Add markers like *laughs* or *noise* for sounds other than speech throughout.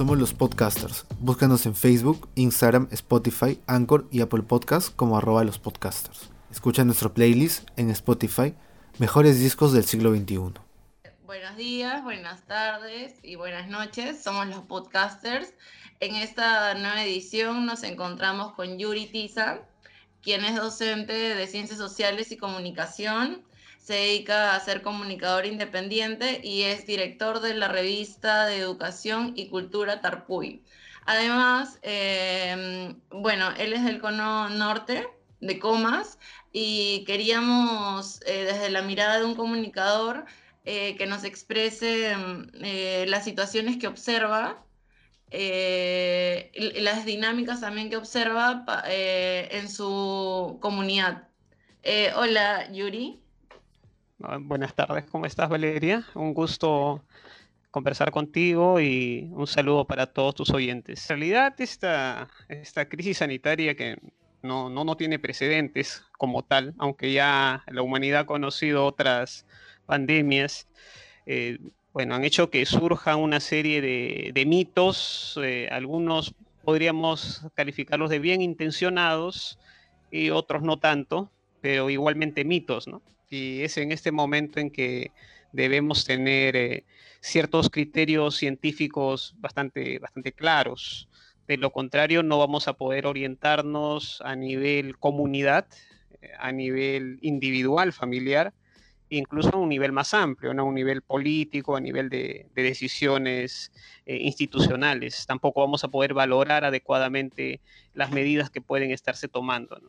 Somos los podcasters. Búscanos en Facebook, Instagram, Spotify, Anchor y Apple Podcasts como arroba los podcasters. Escucha nuestro playlist en Spotify, Mejores Discos del Siglo XXI. Buenos días, buenas tardes y buenas noches. Somos los podcasters. En esta nueva edición nos encontramos con Yuri Tiza, quien es docente de Ciencias Sociales y Comunicación se dedica a ser comunicador independiente y es director de la revista de educación y cultura Tarpuy. Además, em, bueno, él es del cono norte de Comas y queríamos eh, desde la mirada de un comunicador eh, que nos exprese em, eh, las situaciones que observa las dinámicas también que observa en su comunidad. hola, Yuri. Ah, buenas tardes, ¿cómo estás Valeria? Un gusto conversar contigo y un saludo para todos tus oyentes. En realidad esta, esta crisis sanitaria que no, no, no tiene precedentes como tal, aunque ya la humanidad ha conocido otras pandemias, eh, bueno, han hecho que surja una serie de, de mitos, eh, algunos podríamos calificarlos de bien intencionados y otros no tanto, pero igualmente mitos, ¿no? Y es en este momento en que debemos tener eh, ciertos criterios científicos bastante, bastante claros. De lo contrario, no vamos a poder orientarnos a nivel comunidad, eh, a nivel individual, familiar, incluso a un nivel más amplio, ¿no? a un nivel político, a nivel de, decisiones eh, institucionales. Tampoco vamos a poder valorar adecuadamente las medidas que pueden estarse tomando.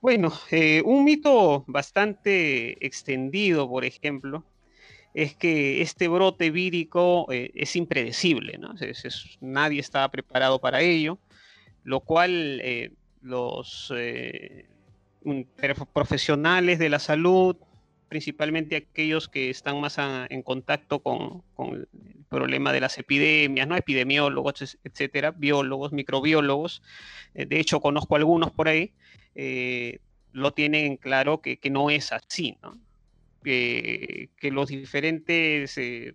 Bueno, eh, un mito bastante extendido, por ejemplo, es que este brote vírico eh, es impredecible, ¿no? nadie estaba preparado para ello, lo cual eh, los profesionales de la salud, principalmente aquellos que están más en contacto con, el problema de las epidemias, ¿no? epidemiólogos, etcétera, biólogos, microbiólogos, de hecho conozco algunos por ahí, eh, lo tienen claro que, no es así, Que, los diferentes eh,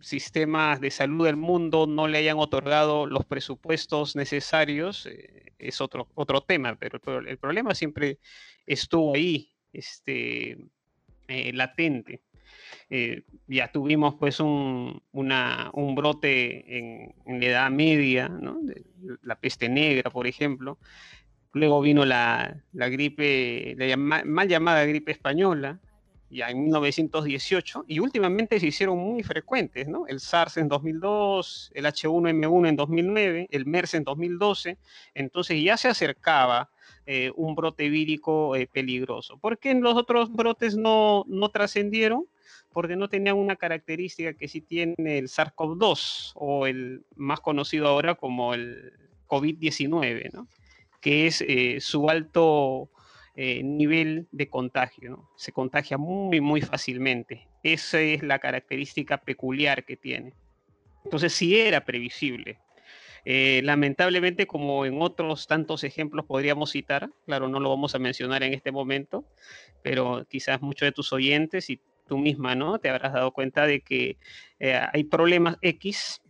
sistemas de salud del mundo no le hayan otorgado los presupuestos necesarios eh, es otro, otro tema, pero el, problema siempre estuvo ahí, este, latente. Ya tuvimos pues un, un brote en, la Edad Media, la peste negra, por ejemplo, Luego vino la, gripe, la mal llamada gripe española, ya en 1918, y últimamente se hicieron muy frecuentes. El SARS en 2002, el H1N1 en 2009, el MERS en 2012, entonces ya se acercaba eh, un brote vírico eh, peligroso. ¿Por qué los otros brotes no, no trascendieron? Porque no tenían una característica que sí tiene el SARS-CoV-2 o el más conocido ahora como el COVID-19, ¿no? que es eh, su alto eh, nivel de contagio. Se contagia muy, muy fácilmente. Esa es la característica peculiar que tiene. Entonces sí era previsible. Eh, lamentablemente, como en otros tantos ejemplos podríamos citar, claro, no lo vamos a mencionar en este momento, pero quizás muchos de tus oyentes y tú misma, ¿no? Te habrás dado cuenta de que hay problemas X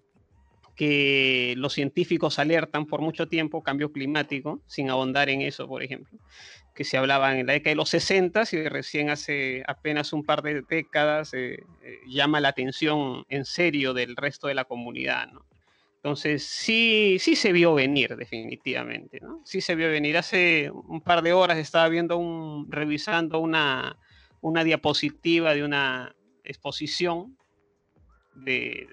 que los científicos alertan por mucho tiempo, cambio climático, sin ahondar en eso, por ejemplo, que se hablaba en la década de los 60 y recién hace apenas un par de décadas eh, eh, llama la atención en serio del resto de la comunidad, ¿no? Entonces, sí, sí se vio venir, definitivamente, ¿no? Sí se vio venir. Hace un par de horas estaba viendo revisando una, una diapositiva de una exposición de,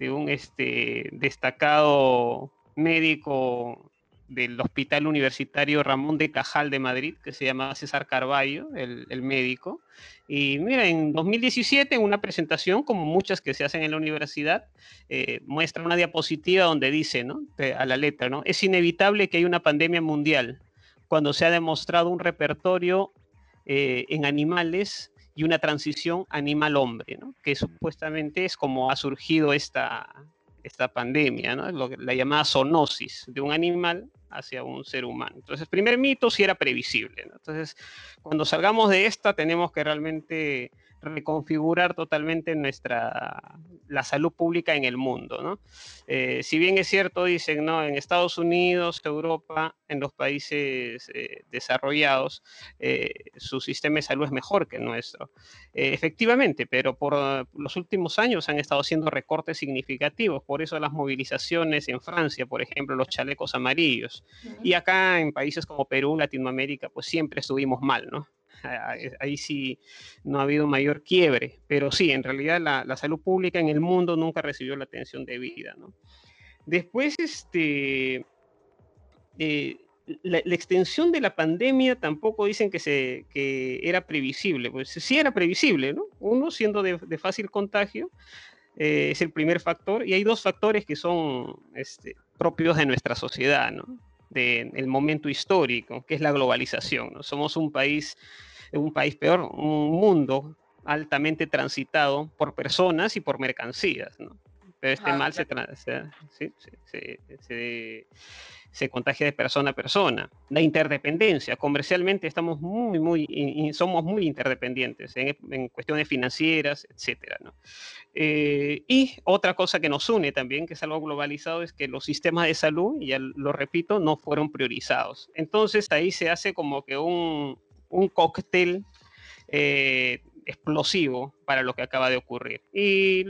de un este, destacado médico del Hospital Universitario Ramón de Cajal de Madrid, que se llama César Carballo, el, médico. Y mira, en 2017, en una presentación, como muchas que se hacen en la universidad, eh, muestra una diapositiva donde dice, ¿no? a la letra, ¿no? Es inevitable que haya una pandemia mundial cuando se ha demostrado un repertorio eh, en animales y una transición animal-hombre, ¿no? que supuestamente es como ha surgido esta, esta pandemia, ¿no? la llamada zoonosis de un animal hacia un ser humano. Entonces, primer mito si era previsible. Entonces, cuando salgamos de esta, tenemos que realmente reconfigurar totalmente nuestra la salud pública en el mundo. ¿no? Eh, si bien es cierto, dicen, ¿no? en Estados Unidos, Europa, en los países eh, desarrollados, eh, su sistema de salud es mejor que el nuestro. efectivamente, pero por los últimos años han estado haciendo recortes significativos, por eso las movilizaciones en Francia, por ejemplo, los chalecos amarillos. Y acá en países como Perú, Latinoamérica, pues siempre estuvimos mal, ¿no? Ahí sí no ha habido mayor quiebre, pero sí, en realidad la, salud pública en el mundo nunca recibió la atención debida. Después, este, eh, la, extensión de la pandemia tampoco dicen que, se, que era previsible, pues sí era previsible, ¿no? Uno siendo de, fácil contagio, eh, es el primer factor, y hay dos factores que son este, propios de nuestra sociedad, del momento histórico, que es la globalización. Somos un país un país peor, un mundo altamente transitado por personas y por mercancías, ¿no? Pero este mal se, se, contagia de persona a persona. La interdependencia, comercialmente estamos muy, muy, somos muy interdependientes en, cuestiones financieras, etcétera, ¿no? Eh, y otra cosa que nos une también, que es algo globalizado, es que los sistemas de salud, y ya lo repito, no fueron priorizados. Entonces ahí se hace como que un, un cóctel eh, explosivo para lo que acaba de ocurrir. Y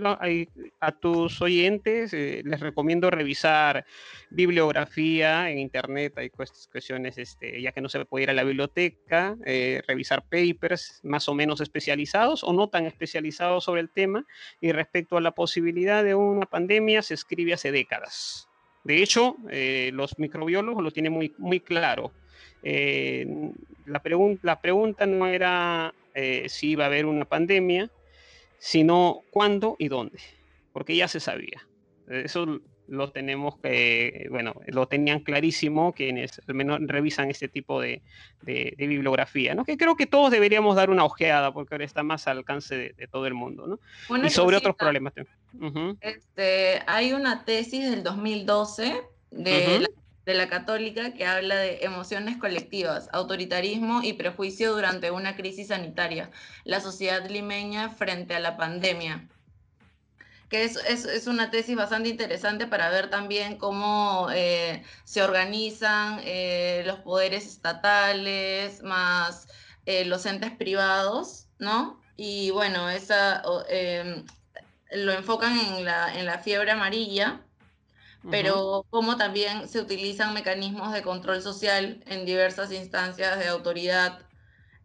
a tus oyentes eh, les recomiendo revisar bibliografía en internet, hay cuestiones, este, ya que no se puede ir a la biblioteca, eh, revisar papers más o menos especializados o no tan especializados sobre el tema. Y respecto a la posibilidad de una pandemia, se escribe hace décadas. De hecho, los microbiólogos lo tienen muy, muy claro eh, la, la, pregunta no era eh, si iba a haber una pandemia, sino cuándo y dónde, porque ya se sabía. Eso lo tenemos que, bueno, lo tenían clarísimo quienes al menos revisan este tipo de, de, bibliografía, ¿no? Que creo que todos deberíamos dar una ojeada porque ahora está más al alcance de, todo el mundo, ¿no? y sobre otros problemas. este, hay una tesis del 2012 de la de la católica que habla de emociones colectivas, autoritarismo y prejuicio durante una crisis sanitaria, la sociedad limeña frente a la pandemia. Que es, es, una tesis bastante interesante para ver también cómo eh, se organizan eh, los poderes estatales más eh, los entes privados, ¿no? Y bueno, esa, em, lo enfocan en la, en la fiebre amarilla, pero como también se utilizan mecanismos de control social en diversas instancias de autoridad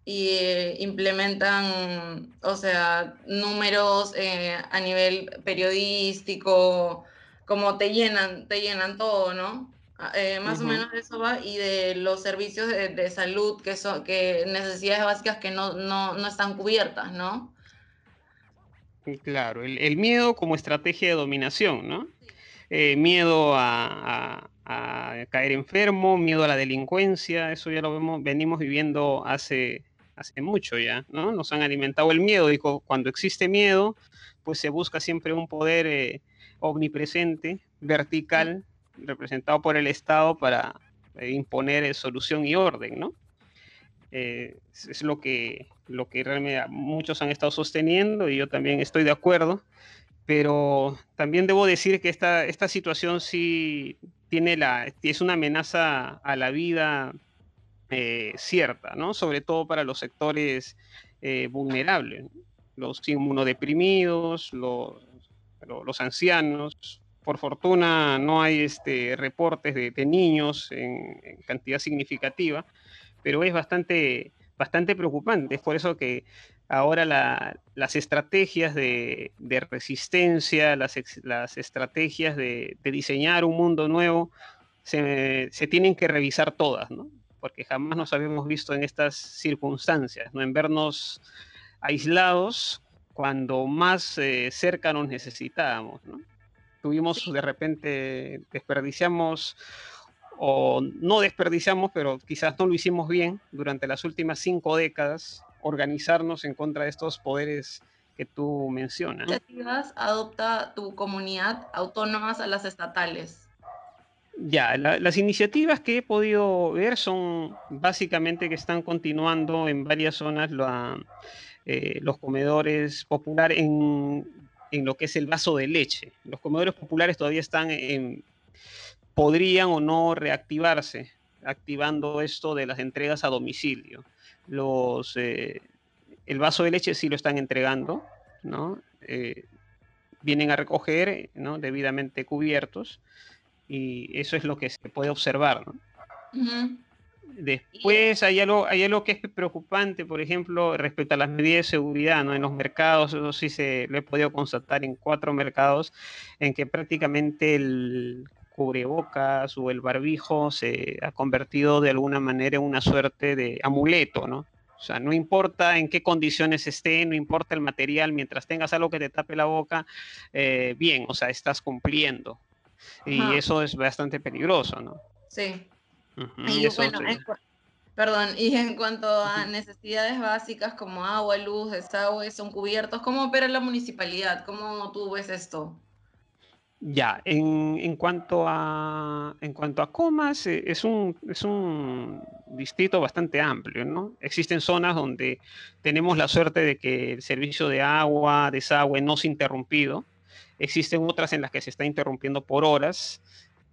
y eh, implementan, o sea, números eh, a nivel periodístico, como te llenan, te llenan todo, ¿no? Ah, eh, más o menos eso va, y de los servicios de, salud, que son que necesidades básicas que no, no, no están cubiertas, ¿no? Claro, el, el, miedo como estrategia de dominación, ¿no? Eh, miedo a, caer enfermo, miedo a la delincuencia, eso ya lo vemos, venimos viviendo hace, hace mucho ya, ¿no? Nos han alimentado el miedo y cuando existe miedo, pues se busca siempre un poder eh, omnipresente, vertical, representado por el Estado para eh, imponer solución y orden, ¿no? es lo que, lo que realmente muchos han estado sosteniendo y yo también estoy de acuerdo pero también debo decir que esta, esta situación sí tiene la, es una amenaza a la vida eh, cierta, ¿no? Sobre todo para los sectores eh, vulnerables, los inmunodeprimidos, los, los ancianos. Por fortuna no hay este, reportes de, niños en, en, cantidad significativa, pero es bastante, bastante preocupante. Es por eso que ahora las estrategias de, resistencia, las, estrategias de, diseñar un mundo nuevo, se, tienen que revisar todas, ¿no? Porque jamás nos habíamos visto en estas circunstancias, ¿no? En vernos aislados cuando más eh, cerca nos necesitábamos, ¿no? Tuvimos de repente, desperdiciamos o no desperdiciamos, pero quizás no lo hicimos bien durante las últimas cinco décadas organizarnos en contra de estos poderes que tú mencionas. ¿Qué iniciativas adopta tu comunidad autónomas a las estatales? Ya, las iniciativas que he podido ver son básicamente que están continuando en varias zonas eh, los comedores populares, en en lo que es el vaso de leche. Los comedores populares todavía están en, podrían o no reactivarse, activando esto de las entregas a domicilio. Los, eh, el vaso de leche sí lo están entregando, ¿no? Eh, vienen a recoger, ¿no? Debidamente cubiertos, y eso es lo que se puede observar, ¿no? Después hay algo, hay algo que es preocupante, por ejemplo, respecto a las medidas de seguridad, ¿no? En los mercados, eso sí se lo he podido constatar en cuatro mercados, en que prácticamente el cubrebocas o el barbijo se ha convertido de alguna manera en una suerte de amuleto, ¿no? O sea, no importa en qué condiciones esté, no importa el material, mientras tengas algo que te tape la boca, eh, bien, o sea, estás cumpliendo. Y eso es bastante peligroso, ¿no? Sí y bueno, perdón, y en cuanto a necesidades básicas como agua, luz, desagüe, son cubiertos, ¿cómo opera la municipalidad? ¿Cómo tú ves esto? Ya, en, cuanto a en cuanto a comas, eh, es, un, es un distrito bastante amplio, ¿no? Existen zonas donde tenemos la suerte de que el servicio de agua, desagüe no se ha interrumpido. Existen otras en las que se está interrumpiendo por horas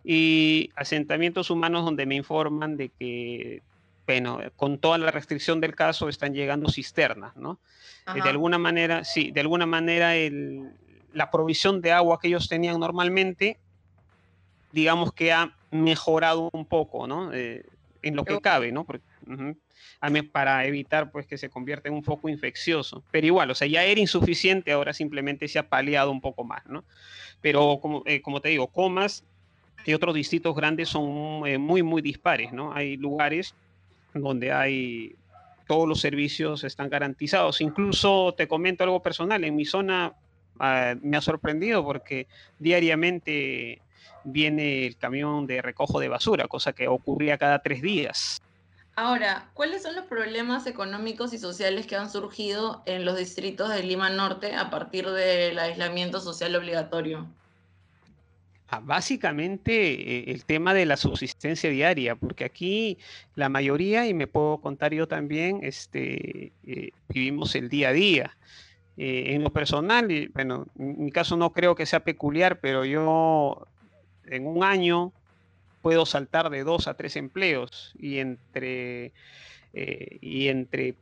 y asentamientos humanos donde me informan de que, bueno, con toda la restricción del caso están llegando cisternas, ¿no? Eh, de alguna manera, sí, de alguna manera el, la provisión de agua que ellos tenían normalmente, digamos que ha mejorado un poco, ¿no? Eh, en lo que cabe, ¿no? para evitar pues que se convierta en un foco infeccioso. Pero igual, o sea, ya era insuficiente, ahora simplemente se ha paliado un poco más, ¿no? Pero como, eh, como te digo, comas y otros distritos grandes son eh, muy, muy dispares, ¿no? Hay lugares donde hay todos los servicios están garantizados. Incluso te comento algo personal, en mi zona ah, me ha sorprendido porque diariamente viene el camión de recojo de basura, cosa que ocurría cada tres días. Ahora, ¿cuáles son los problemas económicos y sociales que han surgido en los distritos de Lima Norte a partir del aislamiento social obligatorio? Ah, básicamente eh, el tema de la subsistencia diaria, porque aquí la mayoría, y me puedo contar yo también, este, eh, vivimos el día a día. Eh, en lo personal, y, bueno, en mi caso no creo que sea peculiar, pero yo en un año puedo saltar de dos a tres empleos y entre, y entre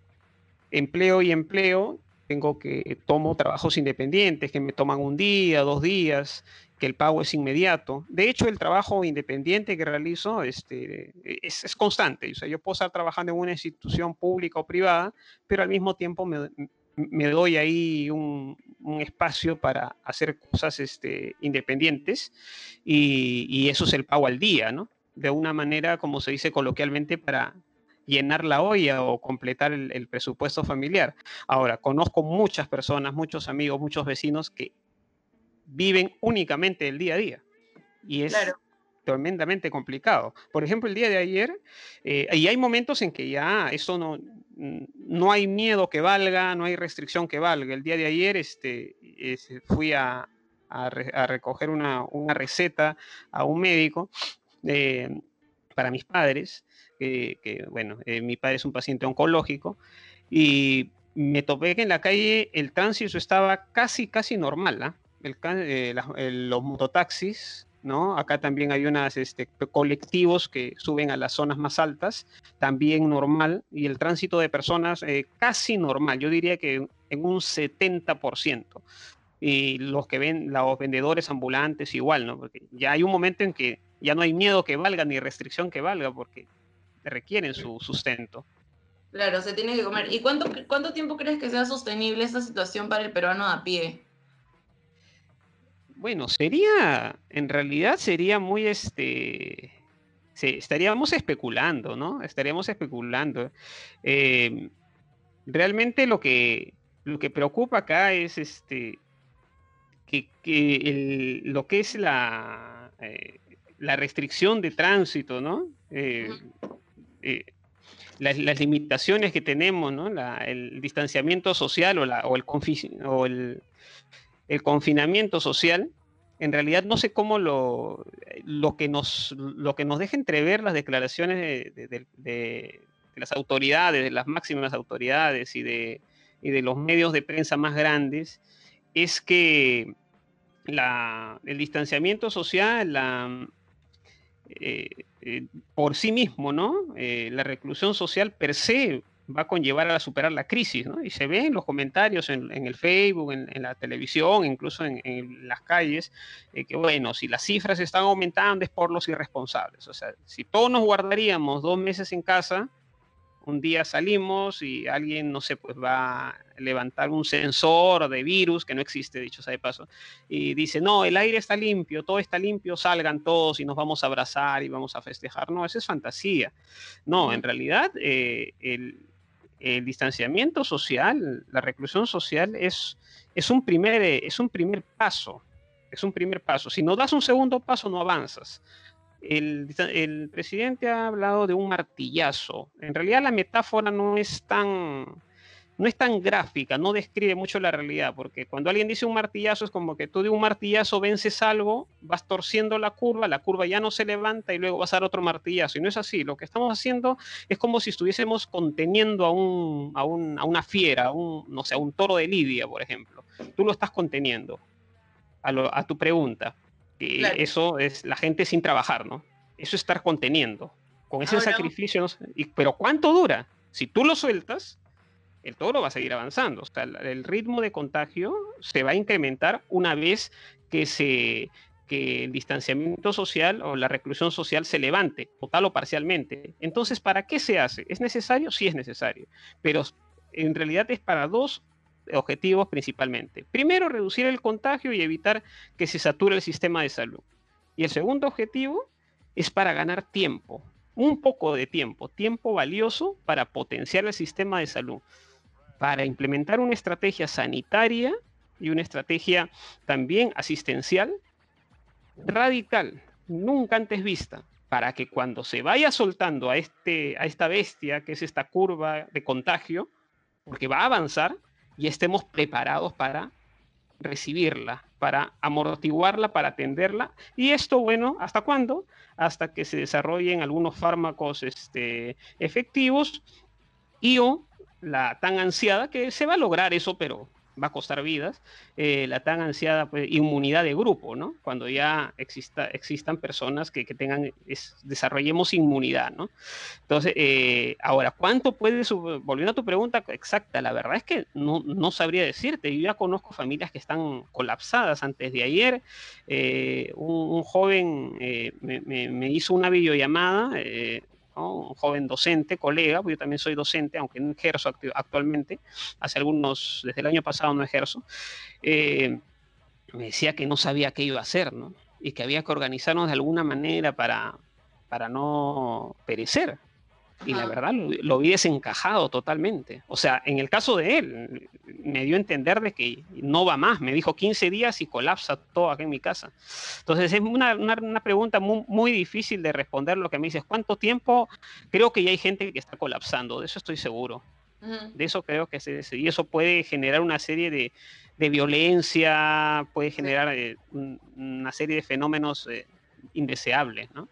empleo y empleo tengo que tomo trabajos independientes que me toman un día, dos días, que el pago es inmediato. De hecho, el trabajo independiente que realizo este, es, constante. O sea, yo puedo estar trabajando en una institución pública o privada, pero al mismo tiempo me, doy ahí un, espacio para hacer cosas este, independientes y, eso es el pago al día, ¿no? De una manera, como se dice coloquialmente, para llenar la olla o completar el presupuesto familiar. Ahora, conozco muchas personas, muchos amigos, muchos vecinos que viven únicamente el día a día. Y es tremendamente complicado. Por ejemplo, el día de ayer, eh, y hay momentos en que ya eso no, no hay miedo que valga, no hay restricción que valga. El día de ayer este, fui a, a, recoger una, una, receta a un médico eh, para mis padres, que bueno, eh, mi padre es un paciente oncológico, y me topé que en la calle el tránsito estaba casi, casi normal. ¿ah? Eh, los mototaxis, ¿no? Acá también hay unos este, colectivos que suben a las zonas más altas, también normal, y el tránsito de personas eh, casi normal, yo diría que en un 70%. Y los que ven, los vendedores ambulantes igual, ¿no? Porque ya hay un momento en que ya no hay miedo que valga ni restricción que valga, porque requieren su sustento. Claro, se tiene que comer. ¿Y cuánto, cuánto tiempo crees que sea sostenible esta situación para el peruano a pie? Bueno, sería, en realidad sería muy, este, estaríamos especulando, ¿no? Estaríamos especulando. Em, realmente lo que, lo que preocupa acá es este, que, lo que es la, eh, la restricción de tránsito, ¿no? Eh, eh, las, limitaciones que tenemos, ¿no? el distanciamiento social o, la, o el, o el el confinamiento social, en realidad no sé cómo lo, lo, que, nos, lo que nos deja entrever las declaraciones de, las autoridades, de las máximas autoridades y de, de los medios de prensa más grandes, es que el distanciamiento social, eh, eh, por sí mismo, ¿no? Eh, la reclusión social per se va a conllevar a superar la crisis, ¿no? Y se ve en los comentarios en, el Facebook, en, la televisión, incluso en, en las calles, que bueno, si las cifras están aumentando es por los irresponsables. O sea, si todos nos guardaríamos dos meses en casa, un día salimos y alguien, no sé, pues va a levantar un sensor de virus, que no existe, dicho sea de paso, y dice, no, el aire está limpio, todo está limpio, salgan todos y nos vamos a abrazar y vamos a festejar. No, esa es fantasía. No, en realidad eh, el, distanciamiento social, la reclusión social es, es, un primer, es un primer paso. Es un primer paso. Si no das un segundo paso, no avanzas. El, presidente ha hablado de un martillazo. En realidad la metáfora no es tan no es tan gráfica, no describe mucho la realidad, porque cuando alguien dice un martillazo es como que tú de un martillazo vences algo, vas torciendo la curva, la curva ya no se levanta y luego vas a dar otro martillazo. Y no es así. Lo que estamos haciendo es como si estuviésemos conteniendo a, un, a, una fiera, a un, no sé, a un toro de Lidia, por ejemplo. Tú lo estás conteniendo a, a tu pregunta. Eso es la gente sin trabajar, ¿no? Eso es estar conteniendo. Con ese sacrificio, pero ¿cuánto dura? Si tú lo sueltas, el toro va a seguir avanzando. O sea, el ritmo de contagio se va a incrementar una vez que se que el distanciamiento social o la reclusión social se levante, total o parcialmente. Entonces, ¿para qué se hace? ¿Es necesario? Sí es necesario, pero en realidad es para dos objetivos principalmente. Primero, reducir el contagio y evitar que se sature el sistema de salud. Y el segundo objetivo es para ganar tiempo, un poco de tiempo, tiempo valioso para potenciar el sistema de salud, para implementar una estrategia sanitaria y una estrategia también asistencial radical, nunca antes vista, para que cuando se vaya soltando a, este, a esta bestia, que es esta curva de contagio, porque va a avanzar, y estemos preparados para recibirla, para amortiguarla, para atenderla. Y esto, bueno, ¿hasta cuándo? Hasta que se desarrollen algunos fármacos este, efectivos y o la tan ansiada, que se va a lograr eso, pero va a costar vidas, eh, la tan ansiada pues, inmunidad de grupo, ¿no? Cuando ya exista, existan personas que, que tengan, desarrollemos inmunidad, ¿no? Entonces, eh, ahora, ¿cuánto puede, volviendo a tu pregunta exacta, la verdad es que no, no, sabría decirte, yo ya conozco familias que están colapsadas antes de ayer, eh, un, joven me, hizo una videollamada, un joven docente, colega, porque yo también soy docente, aunque no ejerzo actualmente, hace algunos, desde el año pasado no ejerzo, eh, me decía que no sabía qué iba a hacer, ¿no? Y que había que organizarnos de alguna manera para, para no perecer, y la verdad lo, vi desencajado totalmente. O sea, en el caso de él, me dio a entender de que no va más. Me dijo 15 días y colapsa todo acá en mi casa. Entonces es una, una, pregunta muy, muy, difícil de responder lo que me dices. ¿Cuánto tiempo? Creo que ya hay gente que está colapsando, de eso estoy seguro. De eso creo que se, y eso puede generar una serie de, de violencia, puede generar eh, una serie de fenómenos eh, indeseables, ¿no?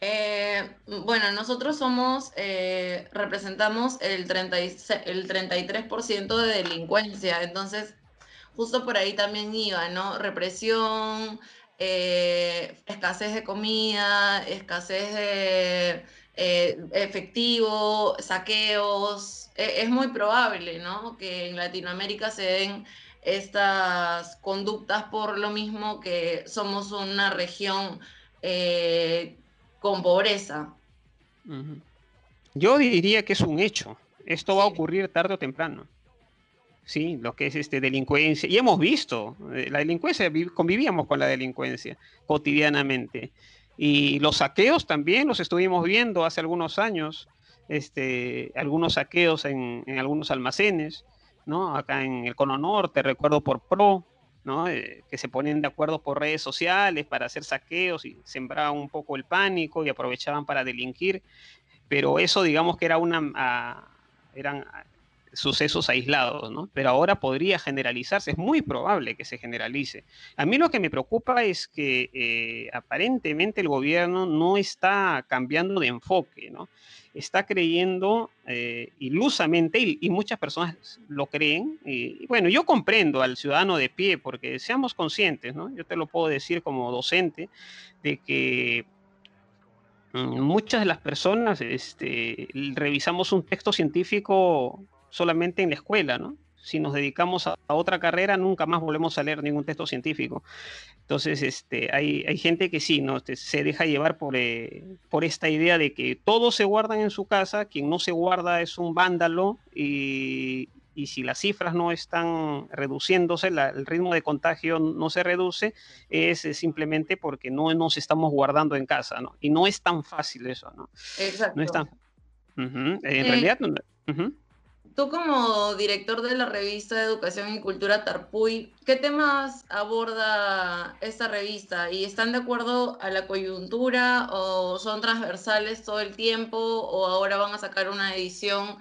Eh, bueno, nosotros somos, eh, representamos el, 30 el 33% de delincuencia, entonces justo por ahí también iba, ¿no? Represión, eh, escasez de comida, escasez de efectivo, saqueos. E, es muy probable, ¿no? Que en Latinoamérica se den estas conductas por lo mismo que somos una región con pobreza. Yo diría que es un hecho. Esto va a ocurrir tarde o temprano. Sí, lo que es este delincuencia. Y hemos visto, eh, la delincuencia, convivíamos con la delincuencia cotidianamente. Y los saqueos también los estuvimos viendo hace algunos años, este, algunos saqueos en, en algunos almacenes, ¿no? Acá en el Cono Norte, recuerdo por Pro, eh, que se ponen de acuerdo por redes sociales para hacer saqueos y sembraban un poco el pánico y aprovechaban para delinquir, pero eso digamos que era una, ah, eran, sucesos aislados, ¿no? Pero ahora podría generalizarse, es muy probable que se generalice. A mí lo que me preocupa es que eh, aparentemente el gobierno no está cambiando de enfoque, ¿no? Está creyendo eh, ilusamente, y, muchas personas lo creen, y, bueno, yo comprendo al ciudadano de pie, porque seamos conscientes, ¿no? Yo te lo puedo decir como docente, de que mm, muchas de las personas este, revisamos un texto científico solamente en la escuela, ¿no? Si nos dedicamos a, otra carrera, nunca más volvemos a leer ningún texto científico. Entonces, este, hay, hay gente que sí, ¿no? Este, se deja llevar por, eh, por esta idea de que todos se guardan en su casa, quien no se guarda es un vándalo y, y si las cifras no están reduciéndose, el ritmo de contagio no se reduce, es, simplemente porque no nos estamos guardando en casa, ¿no? Y no es tan fácil eso, ¿no? Exacto. No es tan... En eh, realidad... Tú como director de la revista de Educación y Cultura Tarpuy, ¿qué temas aborda esta revista? ¿Y están de acuerdo a la coyuntura o son transversales todo el tiempo o ahora van a sacar una edición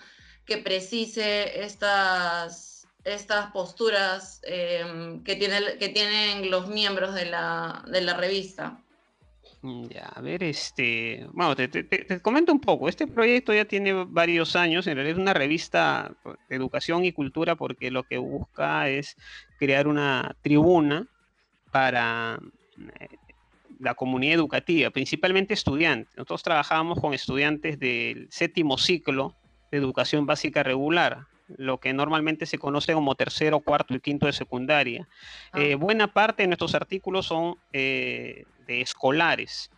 que precise estas, estas posturas em, que, tiene, que tienen los miembros de la, de la revista? Ya, a ver, este, bueno, te, comento un poco. Este proyecto ya tiene varios años, en realidad es una revista de educación y cultura porque lo que busca es crear una tribuna para eh, la comunidad educativa, principalmente estudiantes. Nosotros trabajamos con estudiantes del séptimo ciclo de educación básica regular, lo que normalmente se conoce como tercero, cuarto y quinto de secundaria. Ah. Eh, buena parte de nuestros artículos son eh, de escolares.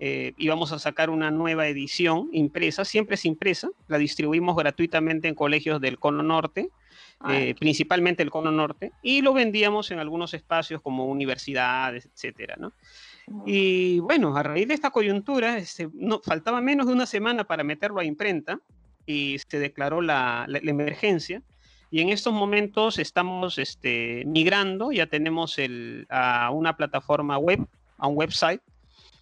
Eh, y vamos a sacar una nueva edición impresa, siempre es impresa, la distribuimos gratuitamente en colegios del Cono Norte, principalmente el Cono Norte, y lo vendíamos en algunos espacios como universidades, etcétera, Y bueno, a raíz de esta coyuntura, este, no, faltaba menos de una semana para meterlo a imprenta, y se declaró la, emergencia. Y en estos momentos estamos este, migrando, ya tenemos el, a una plataforma web, a un website,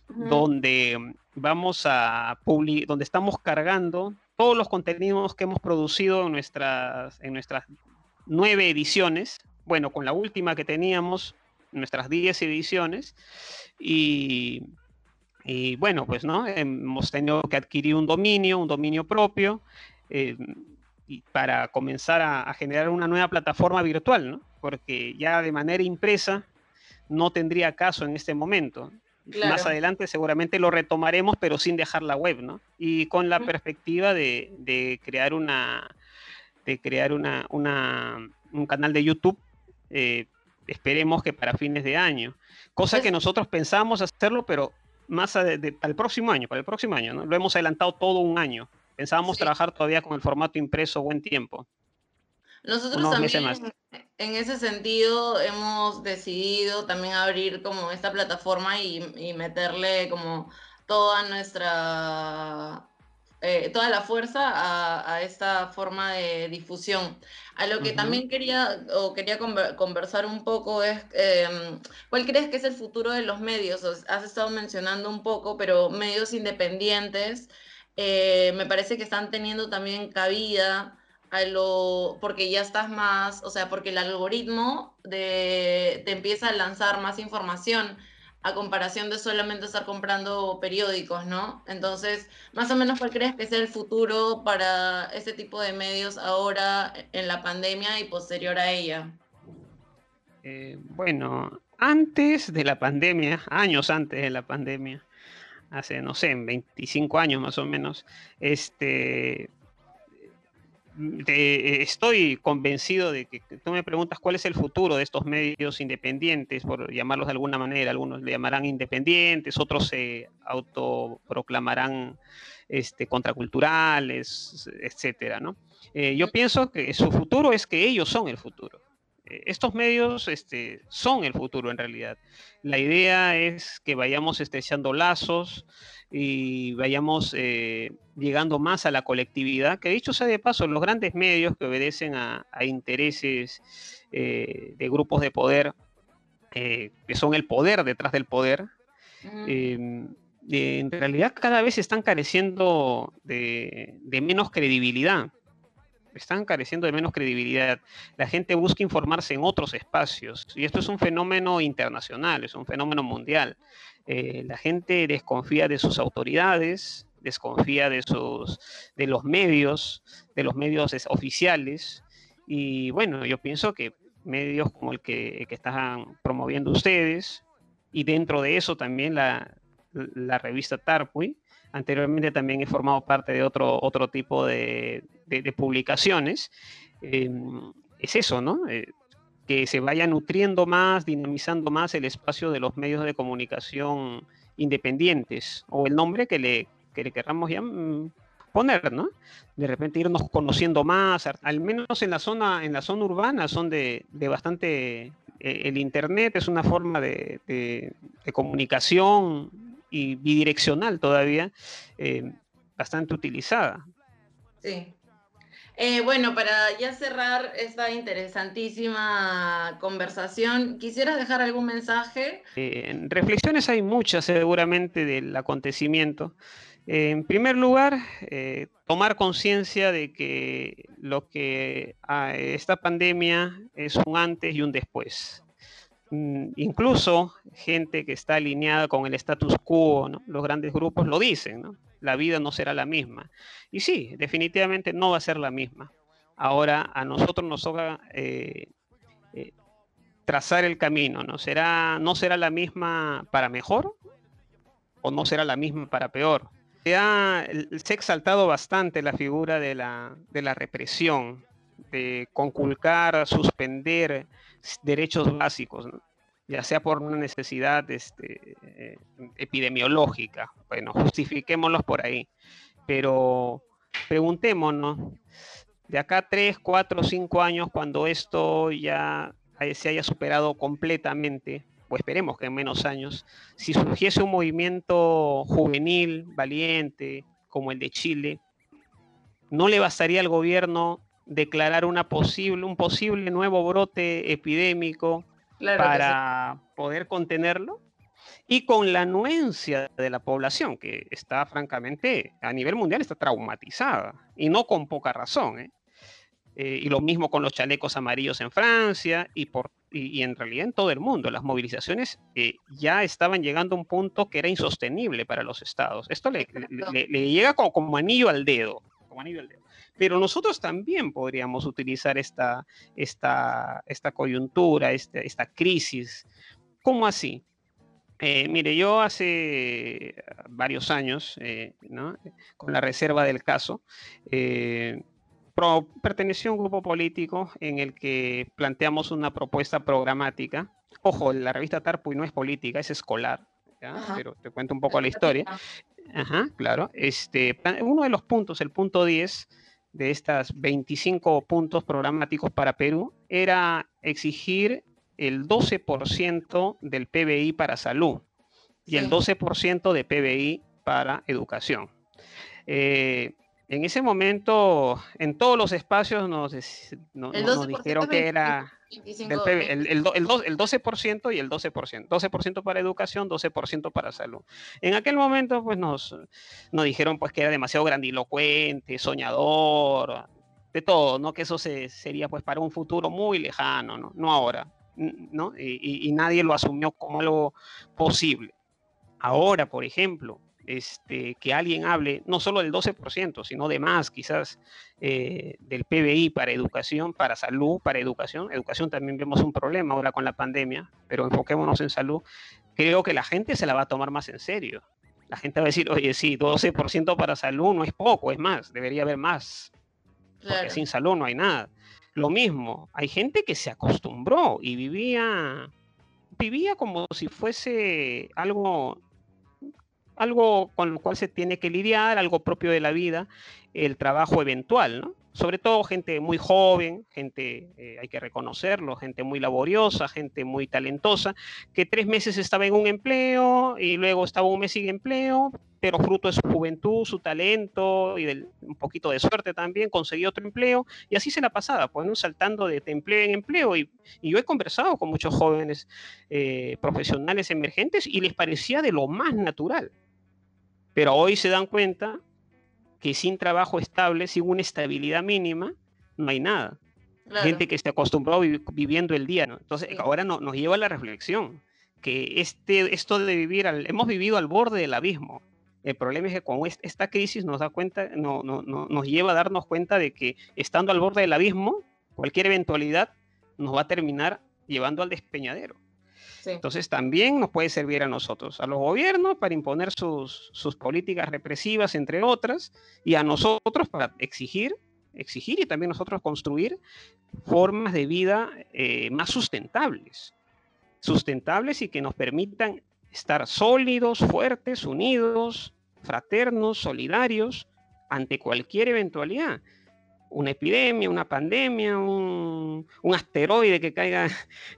donde vamos a publicar, donde estamos cargando todos los contenidos que hemos producido en nuestras, en nuestras nueve ediciones, bueno, con la última que teníamos, nuestras diez ediciones, y, y bueno, pues no, hemos tenido que adquirir un dominio, un dominio propio, eh, para comenzar a, generar una nueva plataforma virtual, ¿no? Porque ya de manera impresa no tendría caso en este momento. Más adelante seguramente lo retomaremos, pero sin dejar la web, ¿no? Y con la perspectiva de, crear una de crear una, un canal de YouTube, eh, esperemos que para fines de año. Cosa que nosotros pensamos hacerlo, pero más para el próximo año, para el próximo año, ¿no? Lo hemos adelantado todo un año. Pensábamos trabajar todavía con el formato impreso buen tiempo. Nosotros también, en ese sentido, hemos decidido también abrir como esta plataforma y, meterle como toda nuestra, eh, toda la fuerza a, esta forma de difusión. A lo que también quería, o quería conversar un poco es, em, ¿cuál crees que es el futuro de los medios? Has estado mencionando un poco, pero medios independientes eh, me parece que están teniendo también cabida a lo, porque ya estás más, o sea, porque el algoritmo de, te empieza a lanzar más información a comparación de solamente estar comprando periódicos, ¿no? Entonces, más o menos, ¿cuál crees que es el futuro para este tipo de medios ahora en la pandemia y posterior a ella? Eh, bueno, antes de la pandemia, años antes de la pandemia, hace, no sé, 25 años más o menos, este, estoy convencido de que tú me preguntas cuál es el futuro de estos medios independientes, por llamarlos de alguna manera, algunos le llamarán independientes, otros se autoproclamarán este, contraculturales, etcétera, ¿no? Eh, yo pienso que su futuro es que ellos son el futuro. Eh, estos medios este, son el futuro en realidad. La idea es que vayamos estrechando lazos y vayamos eh, llegando más a la colectividad, que dicho sea de paso, los grandes medios que obedecen a, intereses eh, de grupos de poder, que son el poder detrás del poder, em, en realidad cada vez están careciendo de menos credibilidad están careciendo de menos credibilidad. La gente busca informarse en otros espacios y esto es un fenómeno internacional, es un fenómeno mundial. Eh, la gente desconfía de sus autoridades, desconfía de, sus, de los medios, de los medios oficiales y bueno, yo pienso que medios como el que, que están promoviendo ustedes y dentro de eso también la, la revista Tarpui, Anteriormente también he formado parte de otro, otro tipo de, publicaciones. Em, es eso, ¿no? Eh, que se vaya nutriendo más, dinamizando más el espacio de los medios de comunicación independientes o el nombre que le, que le querramos poner, ¿no? De repente irnos conociendo más, al menos en la zona, en la zona urbana son de, bastante... Eh, el Internet es una forma de, de comunicación y bidireccional todavía, eh, bastante utilizada. Sí. Eh, bueno, para ya cerrar esta interesantísima conversación, ¿quisieras dejar algún mensaje? Eh, reflexiones hay muchas seguramente del acontecimiento. en primer lugar, tomar conciencia de que lo que ah, esta pandemia es un antes y un después. Mm, incluso gente que está alineada con el status quo, los grandes grupos lo dicen, la vida no será la misma. Y sí, definitivamente no va a ser la misma. Ahora a nosotros nos toca eh, eh, trazar el camino, ¿no? ¿Será, ¿No será la misma para mejor o no será la misma para peor? Se ha, se ha exaltado bastante la figura de la, de la represión, de conculcar, suspender derechos básicos, ya sea por una necesidad este, eh, epidemiológica. Bueno, justifiquémoslos por ahí. Pero preguntémonos, de acá 3, 4, 5 años, cuando esto ya se haya superado completamente, o esperemos que en menos años, si surgiese un movimiento juvenil, valiente, como el de Chile, no le bastaría al gobierno declarar una posible, un posible nuevo brote epidémico para poder contenerlo y con la anuencia de la población, que está francamente a nivel mundial está traumatizada y no con poca razón. ¿eh? Eh, y lo mismo con los chalecos amarillos en Francia y, por, y, en realidad en todo el mundo. Las movilizaciones eh, ya estaban llegando a un punto que era insostenible para los estados. Esto le, le, llega como, como, anillo al dedo, como anillo al dedo. Pero nosotros también podríamos utilizar esta, esta, esta coyuntura, este, esta crisis. ¿Cómo así? Eh, mire, yo hace varios años, eh, con la reserva del caso, eh, pertenecí a un grupo político en el que planteamos una propuesta programática. Ojo, la revista Tarpuy no es política, es escolar, pero te cuento un poco la historia. Ajá, claro. Este, uno de los puntos, el punto 10, de estas 25 puntos programáticos para Perú era exigir el 12% del PBI para salud y el 12% de PBI para educación. Eh, en ese momento, en todos los espacios nos, nos dijeron que era el, el, 12% y el 12%. 12% para educación, 12% para salud. En aquel momento, pues nos, nos dijeron pues, que era demasiado grandilocuente, soñador, de todo, ¿no? Que eso se, sería pues para un futuro muy lejano, ¿no? No ahora, ¿no? Y, y nadie lo asumió como algo posible. Ahora, por ejemplo, este, que alguien hable no solo del 12%, sino de más, quizás eh, del PBI para educación, para salud, para educación. Educación también vemos un problema ahora con la pandemia, pero enfoquémonos en salud. Creo que la gente se la va a tomar más en serio. La gente va a decir, oye, sí, 12% para salud no es poco, es más, debería haber más. Porque sin salud no hay nada. Lo mismo, hay gente que se acostumbró y vivía, vivía como si fuese algo algo con lo cual se tiene que lidiar, algo propio de la vida, el trabajo eventual, ¿no? Sobre todo gente muy joven, gente, eh, hay que reconocerlo, gente muy laboriosa, gente muy talentosa, que tres meses estaba en un empleo y luego estaba un mes sin empleo, pero fruto de su juventud, su talento y de un poquito de suerte también, conseguía otro empleo y así se la pasaba, pues, saltando de, empleo en empleo. Y, yo he conversado con muchos jóvenes eh, profesionales emergentes y les parecía de lo más natural. Pero hoy se dan cuenta que sin trabajo estable, sin una estabilidad mínima, no hay nada. Gente que se acostumbró viviendo el día, ¿no? Entonces, ahora no, nos lleva a la reflexión, que este, esto de vivir, al, hemos vivido al borde del abismo. El problema es que con esta crisis nos da cuenta, no, no, nos lleva a darnos cuenta de que estando al borde del abismo, cualquier eventualidad nos va a terminar llevando al despeñadero. Entonces también nos puede servir a nosotros, a los gobiernos para imponer sus, sus políticas represivas, entre otras, y a nosotros para exigir exigir y también nosotros construir formas de vida eh, más sustentables, sustentables y que nos permitan estar sólidos, fuertes, unidos, fraternos, solidarios ante cualquier eventualidad. Una epidemia, una pandemia, un, un asteroide que caiga,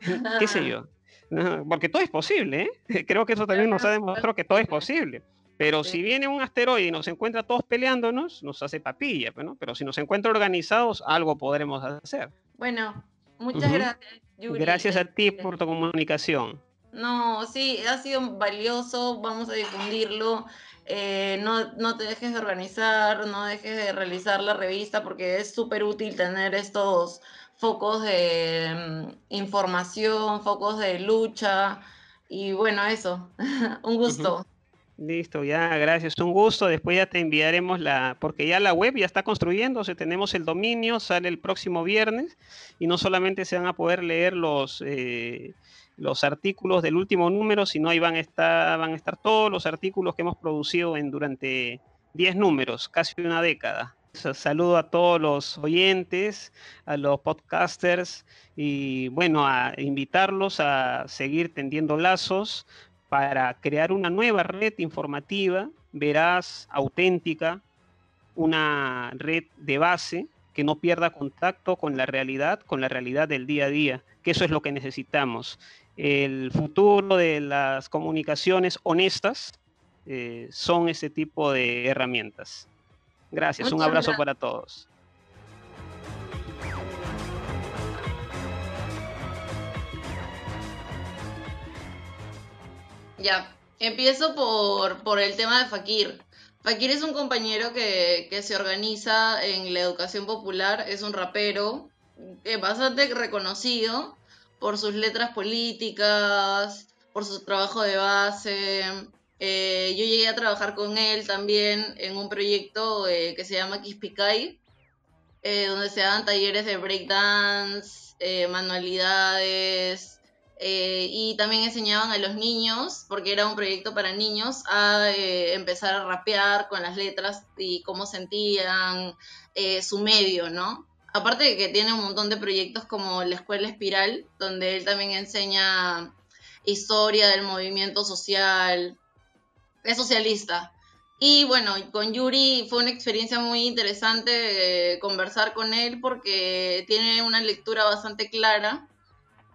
*laughs* qué sé *laughs* yo. *laughs* Porque todo es posible, ¿eh? *laughs* Creo que eso también nos ha demostrado que todo es posible. Pero si viene un asteroide y nos encuentra todos peleándonos, nos hace papilla, pues, ¿no? Pero si nos encuentra organizados, algo podremos hacer. Bueno, muchas gracias, Yuri. Gracias a ti este por tu comunicación. No, sí, ha sido valioso, vamos a difundirlo. Eh, no, no te dejes de organizar, no dejes de realizar la revista porque es súper útil tener estos focos de mm, información, focos de lucha. Y bueno, eso, *laughs* un gusto. Listo, ya, gracias. Un gusto. Después ya te enviaremos la, porque ya la web ya está construyéndose, tenemos el dominio, sale el próximo viernes y no solamente se van a poder leer los, eh, los artículos del último número, sino ahí van a estar, van a estar todos los artículos que hemos producido en, durante 10 números, casi una década. Saludo a todos los oyentes, a los podcasters y bueno, a invitarlos a seguir tendiendo lazos para crear una nueva red informativa, veraz, auténtica, una red de base que no pierda contacto con la realidad, con la realidad del día a día, que eso es lo que necesitamos. El futuro de las comunicaciones honestas eh, son ese tipo de herramientas. Gracias, un abrazo para todos. Ya, empiezo por, por el tema de Fakir. Fakir es un compañero que, que, se organiza en la educación popular, es un rapero es bastante reconocido por sus letras políticas, por su trabajo de base. Eh, yo llegué a trabajar con él también en un proyecto eh, que se llama Kispikai, eh, donde se dan talleres de breakdance, manualidades, eh, y también enseñaban a los niños, porque era un proyecto para niños, a empezar a rapear con las letras y cómo sentían su medio, ¿no? Aparte de que tiene un montón de proyectos como la Escuela Espiral, donde él también enseña historia del movimiento social, es socialista. Y bueno, con Yuri fue una experiencia muy interesante conversar con él porque tiene una lectura bastante clara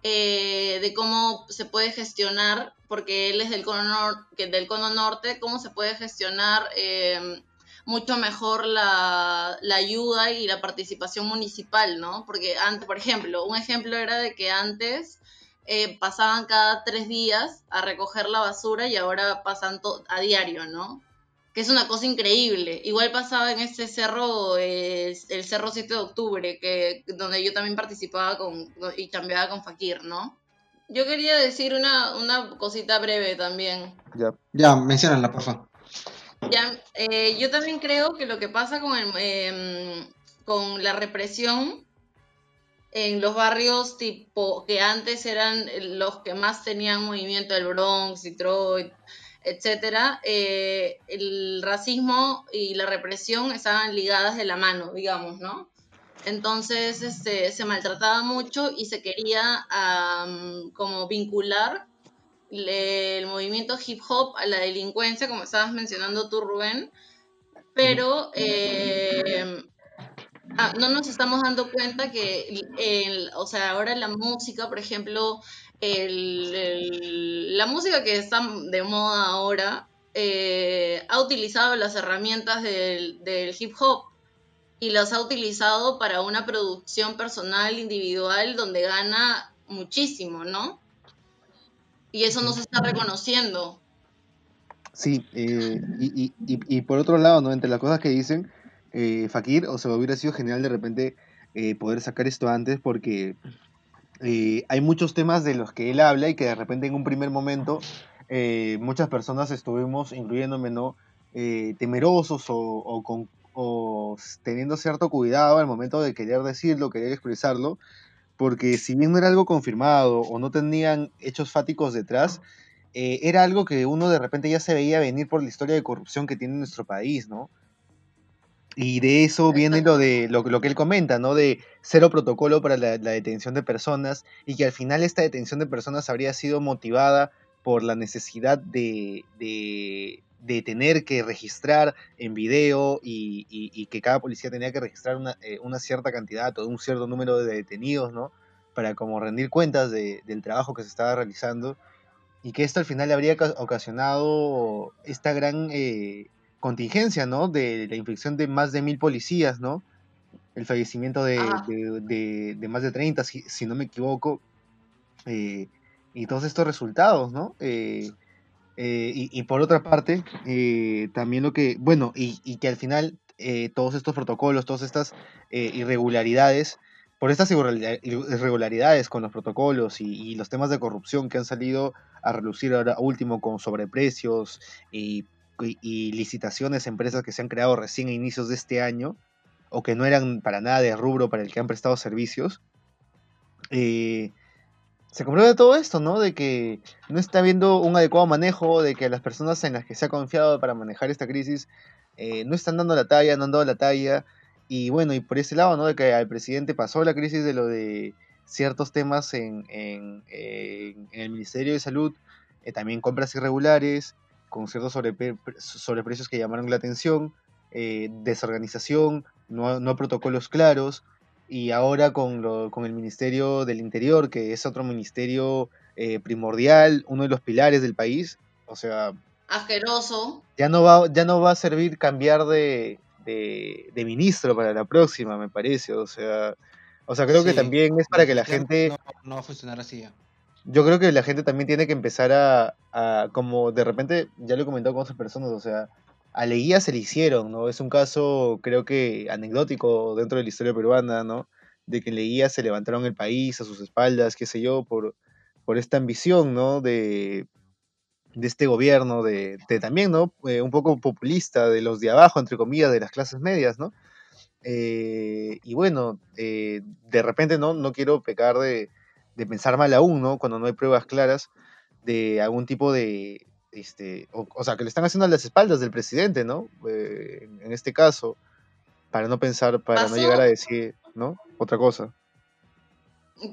eh, de cómo se puede gestionar, porque él es del cono, del cono norte, cómo se puede gestionar eh, mucho mejor la, ayuda y la participación municipal, ¿no? Porque antes, por ejemplo, un ejemplo era de que antes eh, pasaban cada tres días a recoger la basura y ahora pasan a diario, ¿no? que es una cosa increíble. Igual pasaba en este cerro, el cerro 7 de octubre, que, donde yo también participaba con, y cambiaba con Fakir, ¿no? Yo quería decir una, una cosita breve también. Ya, ya por favor. Ya, eh, yo también creo que lo que pasa con, el, em, con la represión en los barrios tipo que antes eran los que más tenían movimiento, el Bronx, Detroit, etcétera, eh, el racismo y la represión estaban ligadas de la mano, digamos, ¿no? Entonces este, se maltrataba mucho y se quería como vincular el movimiento hip hop a la delincuencia, como estabas mencionando tú, Rubén, pero eh, ah, no nos estamos dando cuenta que, o sea, ahora la música, por ejemplo, la música que está de moda ahora eh, ha utilizado las herramientas del, hip hop y las ha utilizado para una producción personal, individual, donde gana muchísimo, ¿no? Y eso no se está reconociendo. Sí, eh, y, por otro lado, ¿no? Entre las cosas que dicen, eh, Fakir, o sea, hubiera sido genial de repente eh, poder sacar esto antes porque eh, hay muchos temas de los que él habla y que de repente en un primer momento eh, muchas personas estuvimos, incluyéndome, ¿no? temerosos o, con, o teniendo cierto cuidado al momento de querer decirlo, querer expresarlo, porque si bien no era algo confirmado o no tenían hechos fáticos detrás, era algo que uno de repente ya se veía venir por la historia de corrupción que tiene nuestro país, ¿no? Y de eso viene lo de lo, que él comenta, ¿no? De cero protocolo para la, detención de personas y que al final esta detención de personas habría sido motivada por la necesidad de, de, tener que registrar en video y, que cada policía tenía que registrar una, eh, una, cierta cantidad o un cierto número de detenidos, ¿no? Para como rendir cuentas del trabajo que se estaba realizando y que esto al final habría ocasionado esta gran... Eh, contingencia, ¿no? De la infección de más de mil policías, ¿no? El fallecimiento de, más de 30, si, no me equivoco. Eh, y todos estos resultados, ¿no? Eh, eh, y, por otra parte, también lo que, bueno, y, que al final todos estos protocolos, todas estas irregularidades, por estas irregularidades con los protocolos y, los temas de corrupción que han salido a relucir ahora último con sobreprecios y y, licitaciones, empresas que se han creado recién a inicios de este año, o que no eran para nada de rubro para el que han prestado servicios, eh, se comprueba todo esto, ¿no? De que no está habiendo un adecuado manejo, de que las personas en las que se ha confiado para manejar esta crisis eh, no están dando la talla, no han dado la talla. Y bueno, y por ese lado, ¿no? De que al presidente pasó la crisis de lo de ciertos temas en, el Ministerio de Salud, eh, también compras irregulares, con ciertos sobreprecios que llamaron la atención, eh, desorganización, no, protocolos claros, y ahora con, lo, con el Ministerio del Interior, que es otro ministerio eh, primordial, uno de los pilares del país, o sea... Asqueroso. Ya no va, ya no va a servir cambiar de, de, ministro para la próxima, me parece, o sea... O sea, creo que también es para que la gente... No, no va a funcionar así ya yo creo que la gente también tiene que empezar a, como de repente, ya lo he comentado con otras personas, o sea, a Leguía se le hicieron, ¿no? Es un caso, creo que anecdótico dentro de la historia peruana, ¿no? De que en Leguía se levantaron el país a sus espaldas, qué sé yo, por, por esta ambición, ¿no? De, de este gobierno, de, también, ¿no? Eh, un poco populista, de los de abajo, entre comillas, de las clases medias, ¿no? Eh, y bueno, eh, de repente, ¿no? No quiero pecar de de pensar mal aún, ¿no? Cuando no hay pruebas claras de algún tipo de, este, o, sea, que le están haciendo a las espaldas del presidente, ¿no? Eh, en este caso, para no pensar, para no llegar a decir, ¿no? Otra cosa.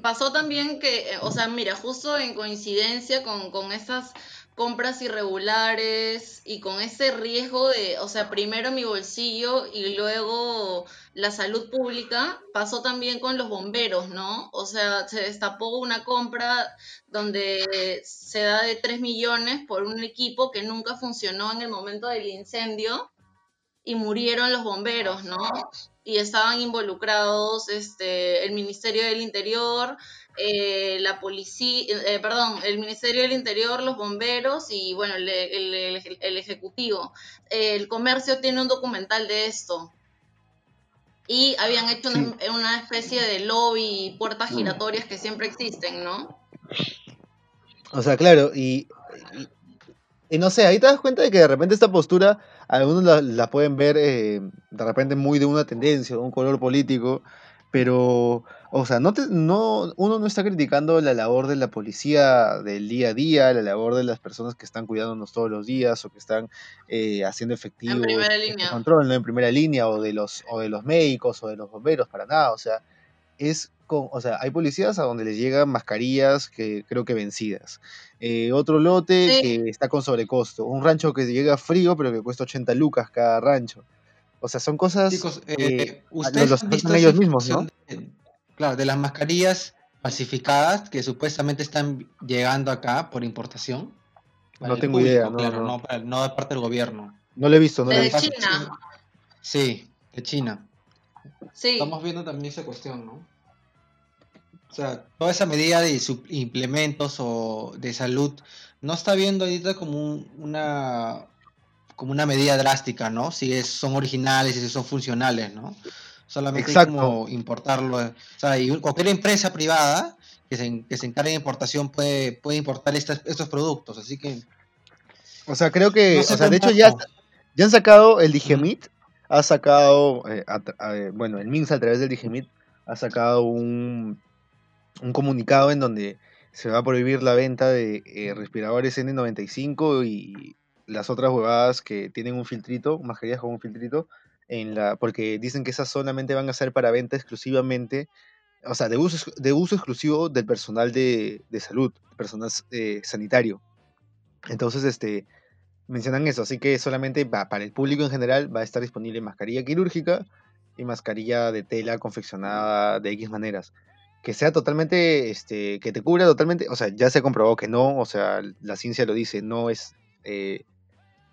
Pasó también que, o sea, mira, justo en coincidencia con, con esas compras irregulares y con ese riesgo de, o sea, primero mi bolsillo y luego la salud pública, pasó también con los bomberos, ¿no? O sea, se destapó una compra donde se da de 3 millones por un equipo que nunca funcionó en el momento del incendio y murieron los bomberos, ¿no? Y estaban involucrados este, el Ministerio del Interior, eh, la policía, eh, perdón, el Ministerio del Interior, los bomberos y bueno, el, el, Ejecutivo. el comercio tiene un documental de esto. Y habían hecho una, especie de lobby y puertas mm. giratorias que siempre existen, ¿no? O sea, claro, y, y, no sé, ahí te das cuenta de que de repente esta postura, algunos la, pueden ver eh, de repente muy de una tendencia, de un color político, pero o sea, no, no uno no está criticando la labor de la policía del día a día, la labor de las personas que están cuidándonos todos los días o que están eh, haciendo efectivo el control ¿no? en primera línea o de los o de los médicos o de los bomberos para nada, o sea, es con, o sea, hay policías a donde les llegan mascarillas que creo que vencidas. Eh, otro lote que está con sobrecosto. Un rancho que llega frío pero que cuesta 80 lucas cada rancho. O sea, son cosas Chicos, eh, ustedes los, ellos mismos, ¿no? Claro, de las mascarillas falsificadas que supuestamente están llegando acá por importación. No tengo idea, no, claro, no. No, de parte del gobierno. No lo he visto, no de he visto. China. Sí, de China. Sí. Estamos viendo también esa cuestión, ¿no? O sea, toda esa medida de implementos o de salud no está viendo ahorita como una como una medida drástica, ¿no? Si es, son originales y si son funcionales, ¿no? Solamente hay como importarlo. O sea, y cualquier empresa privada que se, que se encargue de importación puede, puede importar estos productos. Así que. O sea, creo que. o sea, de hecho, ya, ya han sacado el Digemit. Ha sacado. Eh, bueno, el MINSA a través del Digemit ha sacado un, un comunicado en donde se va a prohibir la venta de eh, respiradores N95 y las otras huevadas que tienen un filtrito, mascarillas con un filtrito, porque dicen que esas solamente van a ser para venta exclusivamente, o sea, de uso, de uso exclusivo del personal de, salud, personal eh, sanitario. Entonces, este, mencionan eso, así que solamente va, para el público en general va a estar disponible mascarilla quirúrgica y mascarilla de tela confeccionada de X maneras que sea totalmente, este, que te cubra totalmente, o sea, ya se comprobó que no, o sea, la ciencia lo dice, no es eh,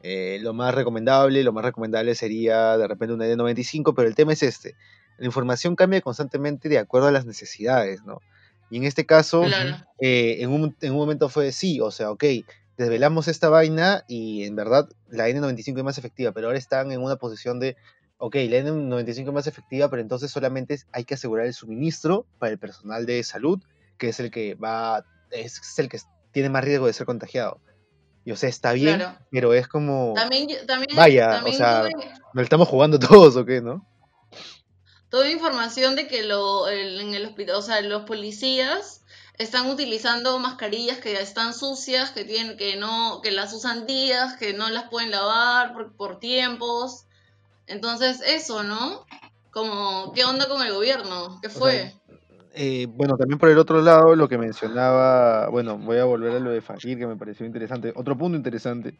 eh, lo más recomendable, lo más recomendable sería de repente una N95, pero el tema es este, la información cambia constantemente de acuerdo a las necesidades, ¿no? Y en este caso, eh, en, un, en, un, momento fue sí, o sea, ok, desvelamos esta vaina y en verdad la N95 es más efectiva, pero ahora están en una posición de ok, la N95 es más efectiva, pero entonces solamente hay que asegurar el suministro para el personal de salud, que es el que va, es, el que tiene más riesgo de ser contagiado. Y o sea, está bien, pero es como... También, vaya, o sea, ¿no estamos jugando *laughs* todos o qué, no? Toda información de que lo, en el hospital, o sea, los policías están utilizando mascarillas que ya están sucias, que tienen, que no, que las usan días, que no las pueden lavar por, por tiempos. Entonces, eso, ¿no? Como, ¿qué onda con el gobierno? ¿Qué fue? Eh, bueno, también por el otro lado, lo que mencionaba, bueno, voy a volver a lo de Fajir, que me pareció interesante. Otro punto interesante,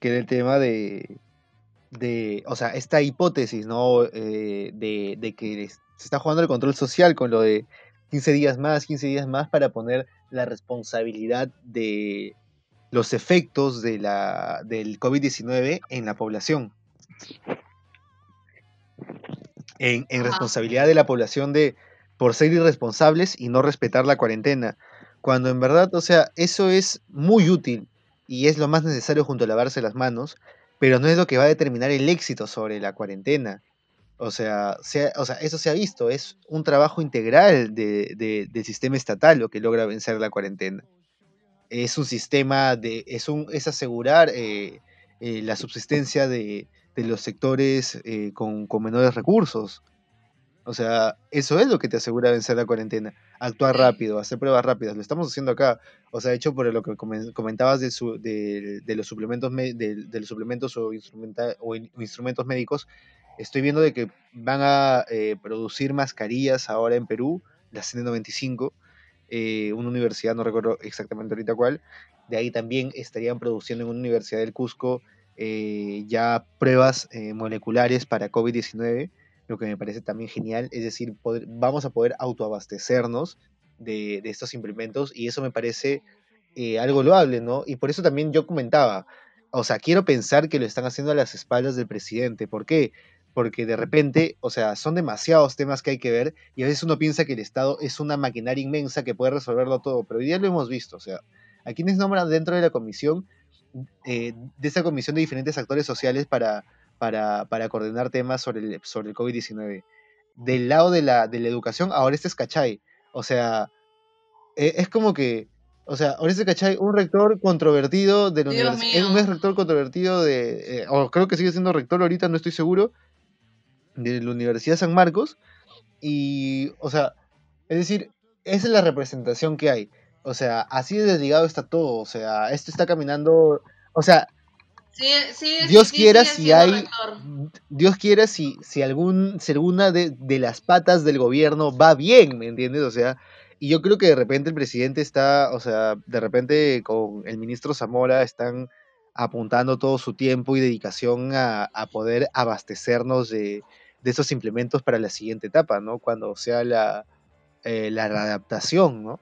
que era el tema de, de o sea, esta hipótesis, ¿no? Eh, de, de que se está jugando el control social con lo de 15 días más, 15 días más para poner la responsabilidad de los efectos de la, del COVID-19 en la población en, responsabilidad de la población de por ser irresponsables y no respetar la cuarentena. Cuando en verdad, o sea, eso es muy útil y es lo más necesario junto a lavarse las manos, pero no es lo que va a determinar el éxito sobre la cuarentena. O sea, o sea eso se ha visto, es un trabajo integral de, del sistema estatal lo que logra vencer la cuarentena. Es un sistema de, es, un, es asegurar eh, eh, la subsistencia de, de los sectores eh, con, menores recursos. O sea, eso es lo que te asegura vencer la cuarentena. Actuar rápido, hacer pruebas rápidas. Lo estamos haciendo acá. O sea, hecho por lo que comentabas de, su, de, los suplementos de, los suplementos o, o, instrumentos médicos. Estoy viendo de que van a eh, producir mascarillas ahora en Perú, la N95, eh, una universidad, no recuerdo exactamente ahorita cuál. De ahí también estarían produciendo en una universidad del Cusco eh, ya pruebas eh, moleculares para COVID-19, lo que me parece también genial, es decir, vamos a poder autoabastecernos de, estos implementos y eso me parece eh, algo loable, ¿no? Y por eso también yo comentaba, o sea, quiero pensar que lo están haciendo a las espaldas del presidente, ¿por qué? Porque de repente, o sea, son demasiados temas que hay que ver y a veces uno piensa que el Estado es una maquinaria inmensa que puede resolverlo todo, pero hoy día lo hemos visto, o sea, a quienes nombran dentro de la comisión eh, de esa comisión de diferentes actores sociales para, para, coordinar temas sobre el, sobre el COVID-19. Del lado de la, de la educación, ahora este es Cachay. O sea, e, es como que, o sea, ahora este Cachay, un rector controvertido de la universidad, un rector controvertido de, eh, o creo que sigue siendo rector ahorita, no estoy seguro, de la Universidad San Marcos. Y, o sea, es decir, esa es la representación que hay. O sea, así de desligado está todo. O sea, esto está caminando. O sea, Dios quiera si hay. Dios quiera si, si, algún, si alguna de, las patas del gobierno va bien, ¿me entiendes? O sea, y yo creo que de repente el presidente está, o sea, de repente con el ministro Zamora están apuntando todo su tiempo y dedicación a, poder abastecernos de, de, esos implementos para la siguiente etapa, ¿no? Cuando sea la, eh, la readaptación, ¿no?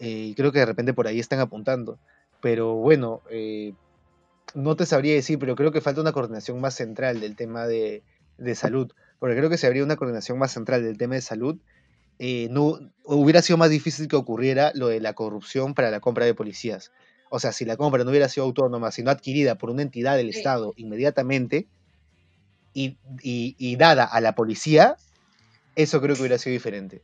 Eh, creo que de repente por ahí están apuntando. Pero bueno, eh, no te sabría decir, pero creo que falta una coordinación más central del tema de, salud. Porque creo que si habría una coordinación más central del tema de salud, eh, no, hubiera sido más difícil que ocurriera lo de la corrupción para la compra de policías. O sea, si la compra no hubiera sido autónoma, sino adquirida por una entidad del Estado inmediatamente y, y, dada a la policía, eso creo que hubiera sido diferente.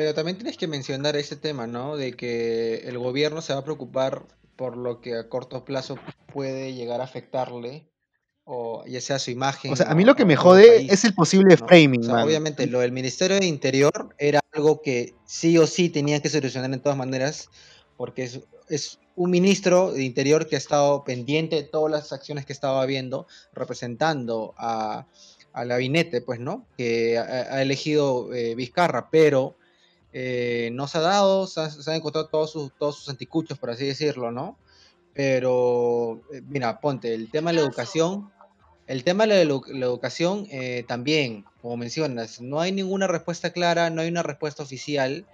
Pero también tienes que mencionar ese tema, ¿no? De que el gobierno se va a preocupar por lo que a corto plazo puede llegar a afectarle, o ya sea su imagen. O sea, a mí lo que me jode es el posible framing. obviamente, lo del Ministerio de Interior era algo que sí o sí tenían que solucionar en todas maneras, porque es, es un ministro de Interior que ha estado pendiente de todas las acciones que estaba viendo, representando a, al gabinete, pues, ¿no? Que ha, elegido eh, Vizcarra, pero eh, no se ha dado, se, han encontrado todos sus, todos sus anticuchos, por así decirlo, ¿no? Pero, eh, mira, ponte, el tema de la educación, el tema de la, educación eh, también, como mencionas, no hay ninguna respuesta clara, no hay una respuesta oficial,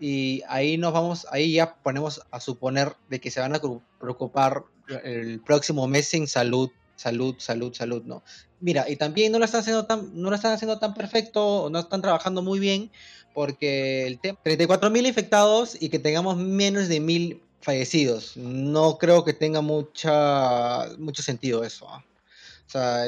y ahí nos vamos, ahí ya ponemos a suponer de que se van a preocupar el próximo mes en salud, salud, salud, salud, ¿no? Mira, y también no lo están haciendo tan, no lo están haciendo tan perfecto, no están trabajando muy bien, porque el tema, 34.000 infectados y que tengamos menos de 1.000 fallecidos. No creo que tenga mucha, mucho sentido eso. ¿ah? O sea,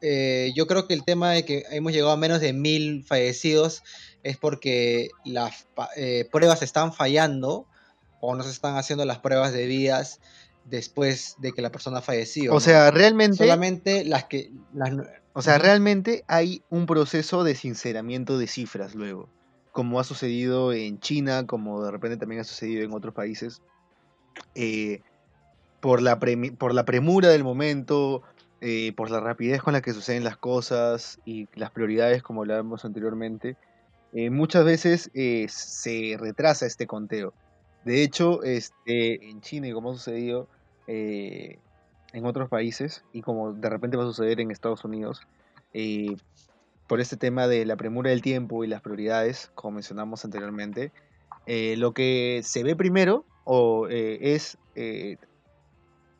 eh, yo creo que el tema de que hemos llegado a menos de 1.000 fallecidos es porque las eh, pruebas están fallando o no se están haciendo las pruebas debidas después de que la persona falleció. O sea, realmente... Solamente las que... O sea, realmente hay un proceso de sinceramiento de cifras luego, como ha sucedido en China, como de repente también ha sucedido en otros países, eh, por, la por la premura del momento, eh, por la rapidez con la que suceden las cosas y las prioridades, como hablábamos anteriormente, eh, muchas veces se retrasa este conteo. De hecho, este, en China, y como ha sucedido, en otros países y como de repente va a suceder en Estados Unidos, eh, por este tema de la premura del tiempo y las prioridades, como mencionamos anteriormente, eh, lo que se ve primero o, eh, es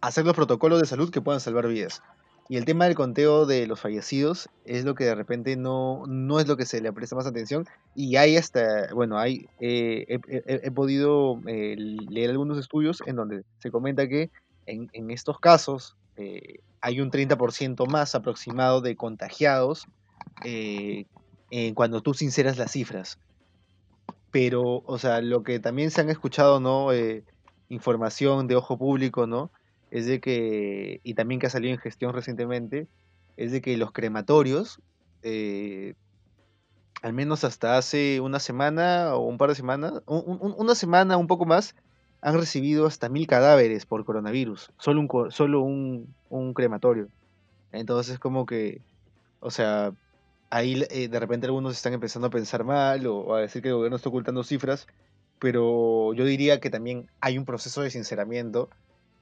hacer los protocolos de salud que puedan salvar vidas. Y el tema del conteo de los fallecidos es lo que de repente no, no es lo que se le presta más atención. Y hay hasta, bueno, hay, he, podido leer algunos estudios en donde se comenta que en, estos casos eh, hay un 30% más aproximado de contagiados eh, cuando tú sinceras las cifras. Pero, o sea, lo que también se han escuchado, ¿no? Eh, información de ojo público, ¿no? Es de que, y también que ha salido en gestión recientemente, es de que los crematorios, al menos hasta hace una semana o un par de semanas, una semana, un poco más, han recibido hasta mil cadáveres por coronavirus, solo un, solo un, crematorio. Entonces como que, o sea, ahí eh, de repente algunos están empezando a pensar mal o a decir que el gobierno está ocultando cifras, pero yo diría que también hay un proceso de sinceramiento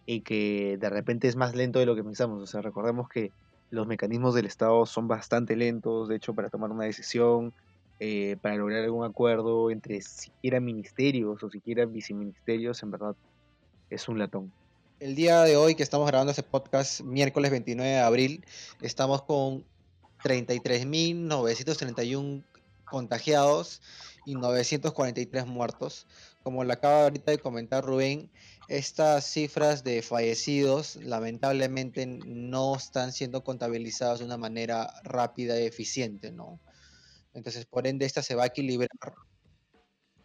y que de repente es más lento de lo que pensamos. O sea, recordemos que los mecanismos del Estado son bastante lentos, de hecho, para tomar una decisión, eh, para lograr algún acuerdo entre siquiera ministerios o siquiera viceministerios, en verdad es un latón. El día de hoy que estamos grabando este podcast, miércoles 29 de abril, estamos con 33.931 contagiados y 943 muertos. Como le acaba ahorita de comentar Rubén, estas cifras de fallecidos lamentablemente no están siendo contabilizadas de una manera rápida y eficiente, ¿no? Entonces, por ende, esta se va a equilibrar.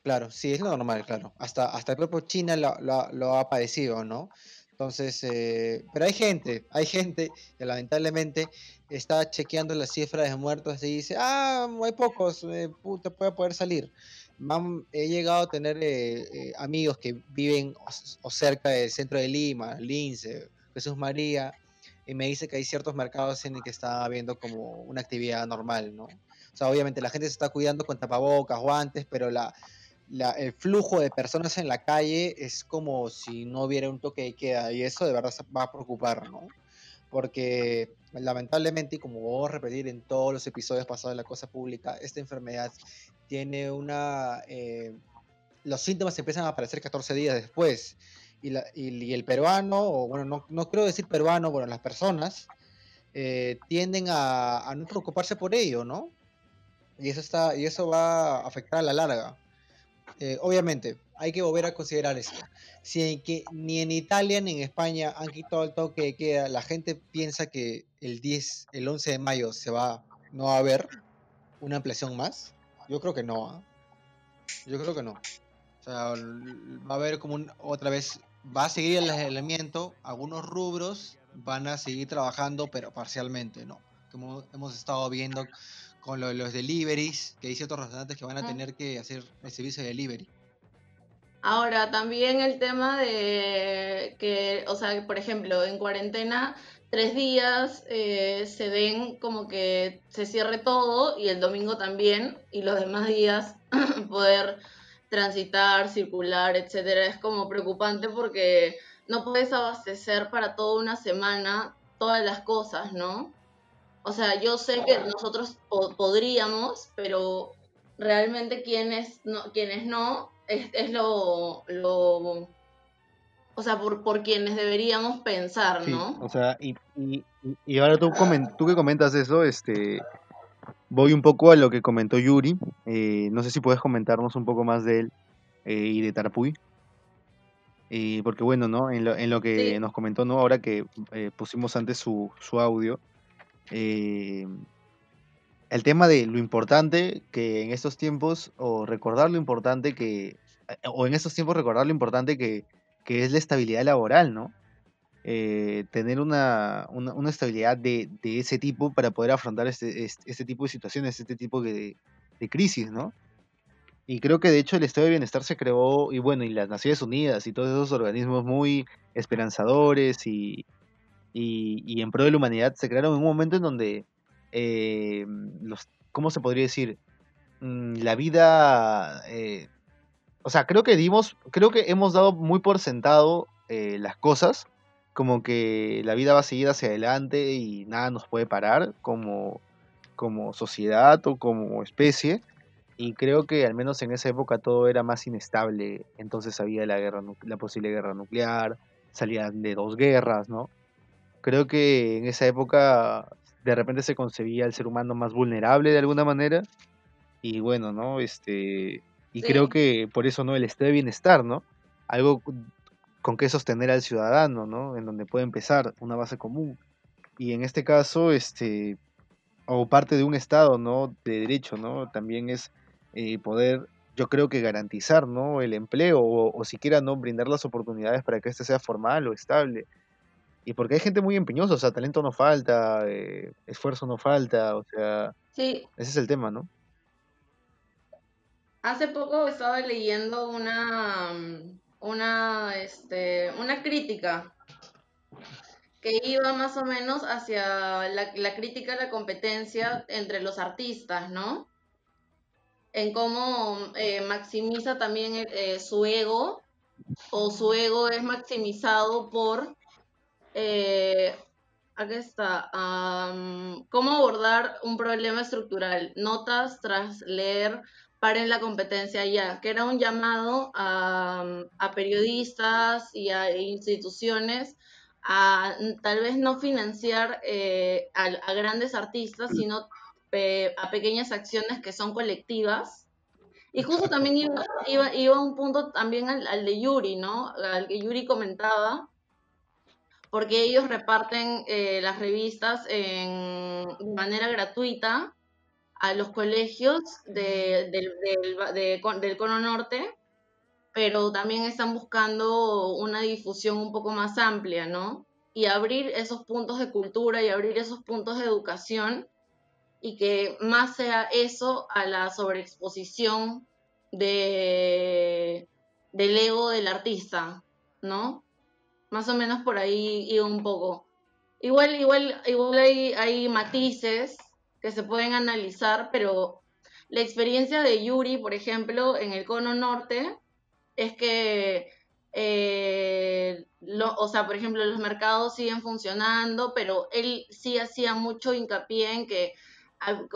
Claro, sí, es normal, claro. Hasta, hasta el propio China lo, ha padecido, ¿no? Entonces, eh, pero hay gente, hay gente que lamentablemente está chequeando las cifras de muertos y dice, ah, hay pocos, eh, te puede poder salir. he llegado a tener eh, eh, amigos que viven o, cerca del centro de Lima, Lince, Jesús María, y me dice que hay ciertos mercados en el que está habiendo como una actividad normal, ¿no? O sea, obviamente la gente se está cuidando con tapabocas, guantes, pero la, el flujo de personas en la calle es como si no hubiera un toque de queda y eso de verdad va a preocupar, ¿no? Porque lamentablemente, y como voy a repetir en todos los episodios pasados de la cosa pública, esta enfermedad tiene una... Eh, los síntomas empiezan a aparecer 14 días después. Y, la, y, el peruano, o bueno, no, no creo decir peruano, bueno, las personas eh, tienden a, a, no preocuparse por ello, ¿no? Y eso, está, y eso va a afectar a la larga. eh, obviamente, hay que volver a considerar esto. Si que ni en Italia ni en España han quitado el toque de queda, la gente piensa que el 10, el 11 de mayo se va, no va a haber una ampliación más. Yo creo que no. ¿ah? Yo creo que no. Sea, va a haber como otra vez, va a seguir el aislamiento, algunos rubros van a seguir trabajando, pero parcialmente, ¿no? Como hemos estado viendo con los deliveries, que hay ciertos restaurantes que van a tener que hacer el servicio de delivery. Ahora, también el tema de que, o sea, por ejemplo, en cuarentena, tres días eh, se ven como que se cierre todo y el domingo también, y los demás días *clears throat* poder transitar, circular, etcétera. Es como preocupante porque no puedes abastecer para toda una semana todas las cosas, ¿no? O sea, yo sé que nosotros podríamos, pero realmente quienes no, quienes no es, lo, lo, o sea, por, por quienes deberíamos pensar, ¿no? o sea, y, y, ahora tú, tú que comentas eso, este, voy un poco a lo que comentó Yuri, eh, no sé si puedes comentarnos un poco más de él eh, y de Tarpuy. Eh, porque bueno, ¿no? En lo, en lo que nos comentó, ¿no? Ahora que pusimos antes su, su audio, eh, el tema de lo importante que en estos tiempos, o recordar lo importante que, eh, o en estos tiempos recordar lo importante que, es la estabilidad laboral, ¿no? Eh, tener una, una, estabilidad de, ese tipo para poder afrontar este, este, este tipo de situaciones, este tipo de, de, crisis, ¿no? Y creo que de hecho el Estado de Bienestar se creó, y bueno, y las Naciones Unidas y todos esos organismos muy esperanzadores y, y, en pro de la humanidad se crearon en un momento en donde, eh, los, ¿cómo se podría decir? Mm, la vida, eh, o sea, creo que dimos, creo que hemos dado muy por sentado eh, las cosas, como que la vida va a seguir hacia adelante y nada nos puede parar como, como sociedad o como especie. Y creo que al menos en esa época todo era más inestable. Entonces había la guerra, la posible guerra nuclear, salían de dos guerras, ¿no? creo que en esa época de repente se concebía el ser humano más vulnerable de alguna manera. Y bueno, ¿no? Este. Y creo que por eso, ¿no? El estado de bienestar, ¿no? Algo con que sostener al ciudadano, ¿no? En donde puede empezar una base común. Y en este caso, este. O parte de un estado, ¿no? De derecho, ¿no? También es eh, poder yo creo que garantizar ¿no? el empleo o, o, siquiera no brindar las oportunidades para que éste sea formal o estable. Y porque hay gente muy empeñosa, o sea, talento no falta, eh, esfuerzo no falta, o sea, sí. ese es el tema, ¿no? Hace poco estaba leyendo una, una, este, una crítica que iba más o menos hacia la, crítica a la competencia entre los artistas, ¿no? En cómo eh, maximiza también eh, su ego, o su ego es maximizado por eh, aquí está. ¿Cómo abordar un problema estructural? Notas tras leer Paren la competencia ya, que era un llamado a, periodistas y a instituciones a tal vez no financiar eh, a, grandes artistas, sino a pequeñas acciones que son colectivas. Y justo también iba, iba, un punto también al, al, de Yuri, ¿no? Al que Yuri comentaba, porque ellos reparten eh, las revistas en, de manera gratuita a los colegios del, del Cono Norte, pero también están buscando una difusión un poco más amplia, ¿no? Y abrir esos puntos de cultura y abrir esos puntos de educación y que más sea eso a la sobreexposición de, del ego del artista, ¿no? Más o menos por ahí iba un poco. Igual, igual, igual hay, hay matices que se pueden analizar, pero la experiencia de Yuri, por ejemplo, en el cono norte, es que, eh, o sea, por ejemplo, los mercados siguen funcionando, pero él sí hacía mucho hincapié en que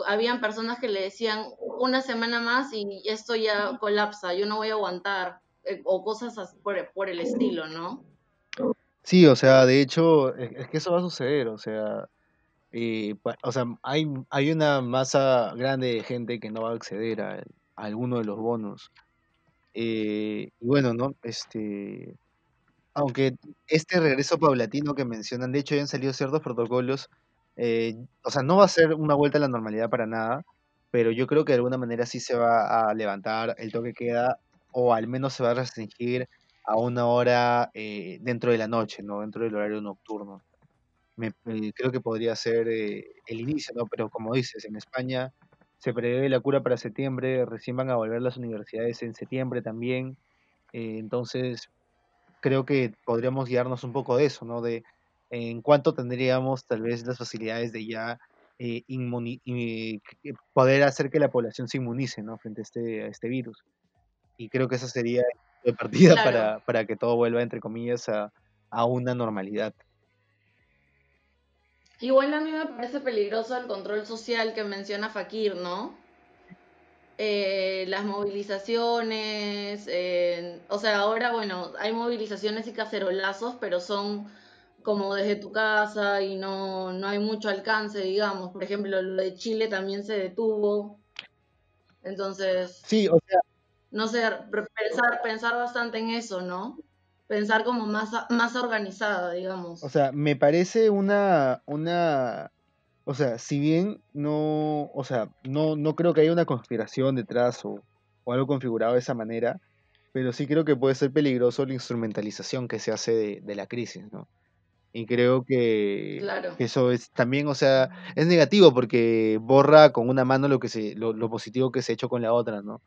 habían personas que le decían una semana más y esto ya colapsa, yo no voy a aguantar, eh, o cosas por, por el estilo, ¿no? Sí, o sea, de hecho, es, que eso va a suceder, o sea, o sea, hay, hay una masa grande de gente que no va a acceder a, alguno de los bonos. Eh, y bueno, ¿no? Este, aunque este regreso paulatino que mencionan, de hecho ya han salido ciertos protocolos, eh, o sea, no va a ser una vuelta a la normalidad para nada, pero yo creo que de alguna manera sí se va a levantar el toque queda, o al menos se va a restringir a una hora eh, dentro de la noche, ¿no? Dentro del horario nocturno. Me, eh, creo que podría ser eh, el inicio, ¿no? Pero como dices, en España se prevé la cura para septiembre, recién van a volver las universidades en septiembre también, entonces creo que podríamos guiarnos un poco de eso, ¿no? De en cuánto tendríamos tal vez las facilidades de ya poder hacer que la población se inmunice, ¿no? Frente a este, a este virus. Y creo que esa sería de partida para, para, que todo vuelva, entre comillas, a, a una normalidad. Igual a mí me parece peligroso el control social que menciona Fakir, ¿no? Eh, las movilizaciones, eh, o sea, ahora, bueno, hay movilizaciones y cacerolazos, pero son como desde tu casa y no, no hay mucho alcance, digamos. Por ejemplo, lo de Chile también se detuvo. Entonces... Sí, o sea, no sé, pensar, pensar bastante en eso, ¿no? Pensar como más, más organizada, digamos. O sea, me parece una, una, o sea, si bien no, o sea, no, no creo que haya una conspiración detrás o, algo configurado de esa manera, pero sí creo que puede ser peligroso la instrumentalización que se hace de, la crisis, ¿no? Y creo que, eso es también, o sea, es negativo porque borra con una mano lo que se, lo, lo positivo que se ha hecho con la otra, ¿no?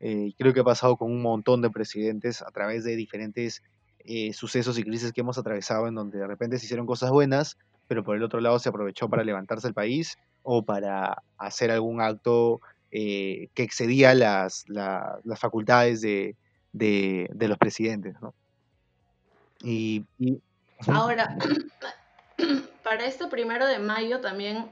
Eh, creo que ha pasado con un montón de presidentes a través de diferentes eh, sucesos y crisis que hemos atravesado en donde de repente se hicieron cosas buenas, pero por el otro lado se aprovechó para levantarse el país o para hacer algún acto eh, que excedía las, las facultades de, de, los presidentes. ¿no? Y, Ahora, *clears throat* para este primero de mayo también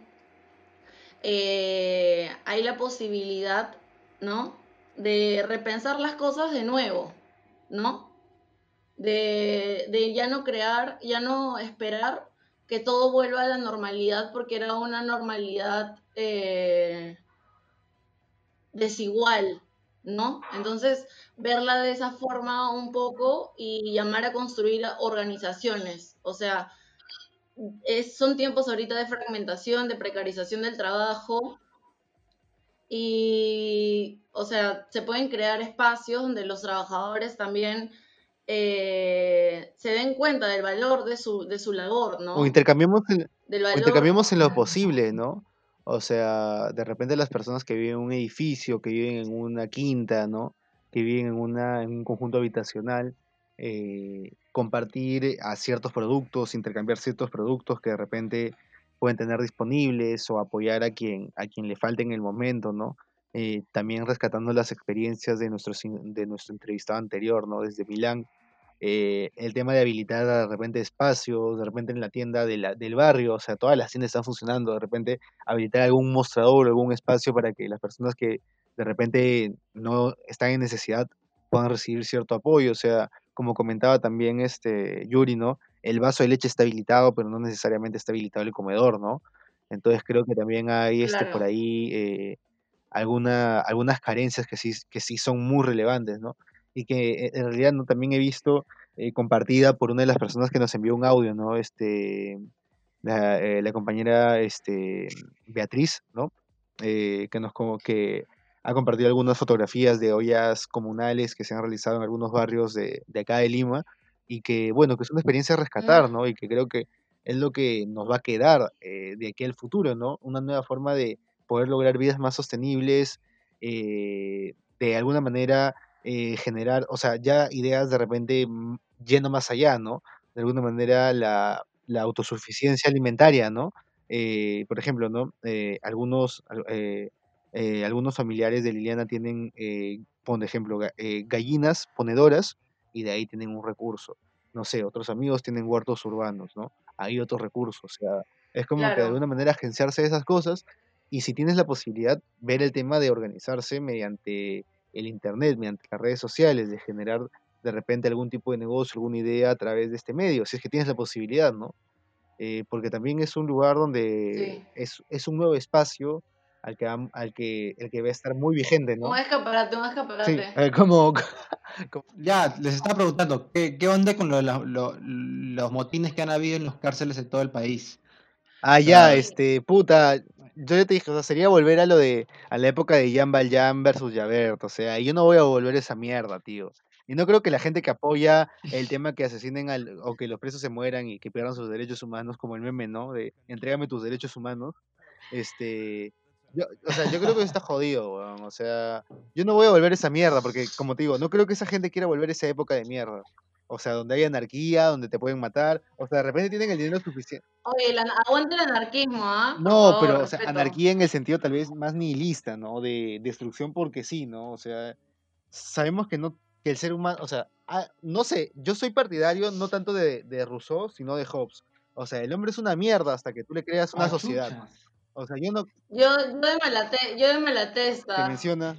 hay la posibilidad, ¿no? de repensar las cosas de nuevo, ¿no? De, ya no crear, ya no esperar que todo vuelva a la normalidad porque era una normalidad eh, desigual, ¿no? Entonces, verla de esa forma un poco y llamar a construir organizaciones. O sea, son tiempos ahorita de fragmentación, de precarización del trabajo, y, o sea, se pueden crear espacios donde los trabajadores también eh, se den cuenta del valor de su, de su labor, ¿no? O intercambiemos en, intercambiemos en lo posible, ¿no? O sea, de repente las personas que viven en un edificio, que viven en una quinta, ¿no? Que viven en, una, en un conjunto habitacional, eh, compartir a ciertos productos, intercambiar ciertos productos que de repente pueden tener disponibles o apoyar a quien, a quien le falte en el momento, ¿no? Eh, también rescatando las experiencias de nuestro, de nuestro entrevistado anterior, ¿no? Desde Milán, eh, el tema de habilitar de repente espacios, de repente en la tienda de la, del barrio, o sea, todas las tiendas están funcionando, de repente habilitar algún mostrador, algún espacio para que las personas que de repente no están en necesidad puedan recibir cierto apoyo, o sea, como comentaba también este Yuri, ¿no? el vaso de leche está habilitado, pero no necesariamente está habilitado el comedor, ¿no? Entonces creo que también hay este, por ahí eh, alguna, algunas carencias que sí, que sí son muy relevantes, ¿no? Y que eh, en realidad ¿no? también he visto eh, compartida por una de las personas que nos envió un audio, ¿no? Este, la, la compañera este, Beatriz, ¿no? que nos como que ha compartido algunas fotografías de ollas comunales que se han realizado en algunos barrios de, de acá de Lima, y que, bueno, que es una experiencia a rescatar, ¿no? Y que creo que es lo que nos va a quedar eh, de aquí al futuro, ¿no? Una nueva forma de poder lograr vidas más sostenibles, eh, de alguna manera eh, generar, o sea, ya ideas de repente mm, yendo más allá, ¿no? De alguna manera la, la autosuficiencia alimentaria, ¿no? por ejemplo, ¿no? algunos, algunos familiares de Liliana tienen, por ejemplo, gallinas ponedoras y de ahí tienen un recurso. No sé, otros amigos tienen huertos urbanos, ¿no? Hay otros recursos, o sea, es como que de alguna manera agenciarse de esas cosas y si tienes la posibilidad, ver el tema de organizarse mediante el Internet, mediante las redes sociales, de generar de repente algún tipo de negocio, alguna idea a través de este medio, si es que tienes la posibilidad, ¿no? Eh, porque también es un lugar donde es, es, un nuevo espacio al que, va- al que, el que va a estar muy vigente, ¿no? Un escaparate, un Sí, escaparate. eh, como, *laughs* Ya, les estaba preguntando, ¿qué, qué onda con lo los motines que han habido en las cárceles de todo el país? Ah, ya, este, puta, yo te dije, o sea, sería volver a lo de, a la época de Jan Valjean versus Javert, o sea, yo no voy a volver a esa mierda, tío. Y no creo que la gente que apoya el tema que asesinen al, o que los presos se mueran y que pierdan sus derechos humanos, como el meme, ¿no? De entrégame tus derechos humanos, este, yo, o sea, yo creo que eso está jodido, weón, o sea, yo no voy a volver a esa mierda, porque, como te digo, no creo que esa gente quiera volver a esa época de mierda. O sea, donde hay anarquía, donde te pueden matar, o sea, de repente tienen el dinero suficiente. Oye, aguante el anarquismo, ¿ah? Por No, favor, pero, o sea, anarquía en el sentido tal vez más nihilista, ¿no? De destrucción porque sí, ¿no? O sea, sabemos que no, que el ser humano, o sea, ah, no sé, yo soy partidario no tanto de, de Rousseau, sino de Hobbes. O sea, el hombre es una mierda hasta que tú le creas una Ah, sociedad. chucha. O sea, yo no, Yo, yo de mala te- yo de mala que testa. menciona.